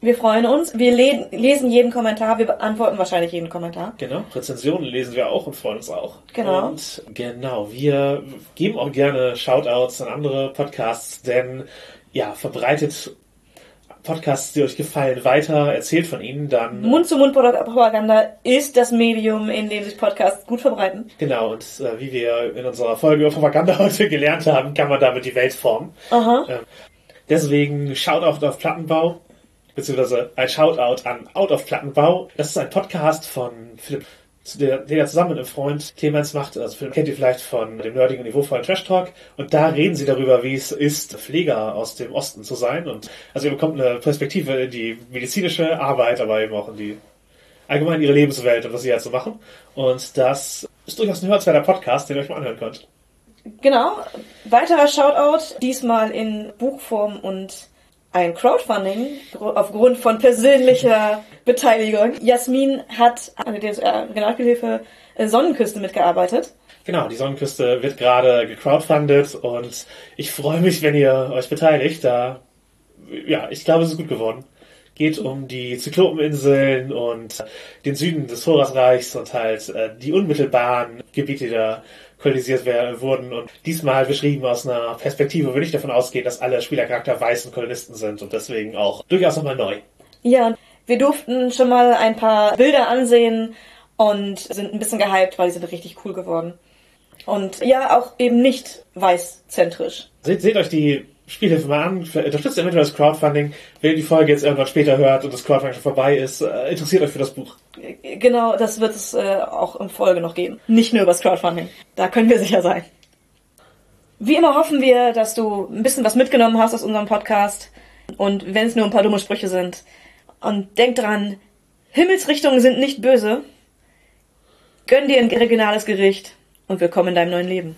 Wir freuen uns. Wir le lesen jeden Kommentar. Wir beantworten wahrscheinlich jeden Kommentar. Genau, Rezensionen lesen wir auch und freuen uns auch. Genau. Und genau, wir geben auch gerne Shoutouts an andere Podcasts, denn ja, verbreitet Podcasts, die euch gefallen, weiter, erzählt von ihnen, dann Mund-zu-Mund-Propaganda ist das Medium, in dem sich Podcasts gut verbreiten. genau, und äh, wie wir in unserer Folge über Propaganda heute gelernt haben, kann man damit die Welt formen. Aha. Ähm, deswegen Shoutout auf Plattenbau, beziehungsweise ein Shoutout an Out of Plattenbau. Das ist ein Podcast von Philipp, zu der, den er zusammen mit einem Freund Clemens macht. Also Philipp kennt ihr vielleicht von dem nerdigen niveauvollen Trash Talk. Und da reden sie darüber, wie es ist, Pfleger aus dem Osten zu sein. Und also ihr bekommt eine Perspektive in die medizinische Arbeit, aber eben auch in die allgemein ihre Lebenswelt und was sie halt so machen. Und das ist durchaus ein hörenswerter Podcast, den ihr euch mal anhören könnt. Genau. Weiterer Shoutout, diesmal in Buchform und ein Crowdfunding aufgrund von persönlicher Beteiligung. Jasmin hat an der Regionalspielhilfe äh, Sonnenküste mitgearbeitet. Genau, die Sonnenküste wird gerade gecrowdfundet und ich freue mich, wenn ihr euch beteiligt. Da, ja, ich glaube, es ist gut geworden. Geht um die Zyklopeninseln und den Süden des Vorratsreichs und halt äh, die unmittelbaren Gebiete, die da kolonisiert werden, wurden und diesmal beschrieben aus einer Perspektive, wo wir nicht davon ausgehen, dass alle Spielercharakter weißen Kolonisten sind und deswegen auch durchaus nochmal neu. Ja, wir durften schon mal ein paar Bilder ansehen und sind ein bisschen gehypt, weil die sind richtig cool geworden. Und ja, auch eben nicht weißzentrisch. Seht, seht euch die Spielt einfach mal an, unterstützt eventuell das Crowdfunding. Wenn ihr die Folge jetzt irgendwann später hört und das Crowdfunding schon vorbei ist, äh, interessiert euch für das Buch. Genau, das wird es äh, auch in Folge noch geben. Nicht nur über das Crowdfunding. Da können wir sicher sein. Wie immer hoffen wir, dass du ein bisschen was mitgenommen hast aus unserem Podcast. Und wenn es nur ein paar dumme Sprüche sind. Und denk dran, Himmelsrichtungen sind nicht böse. Gönn dir ein regionales Gericht und willkommen in deinem neuen Leben.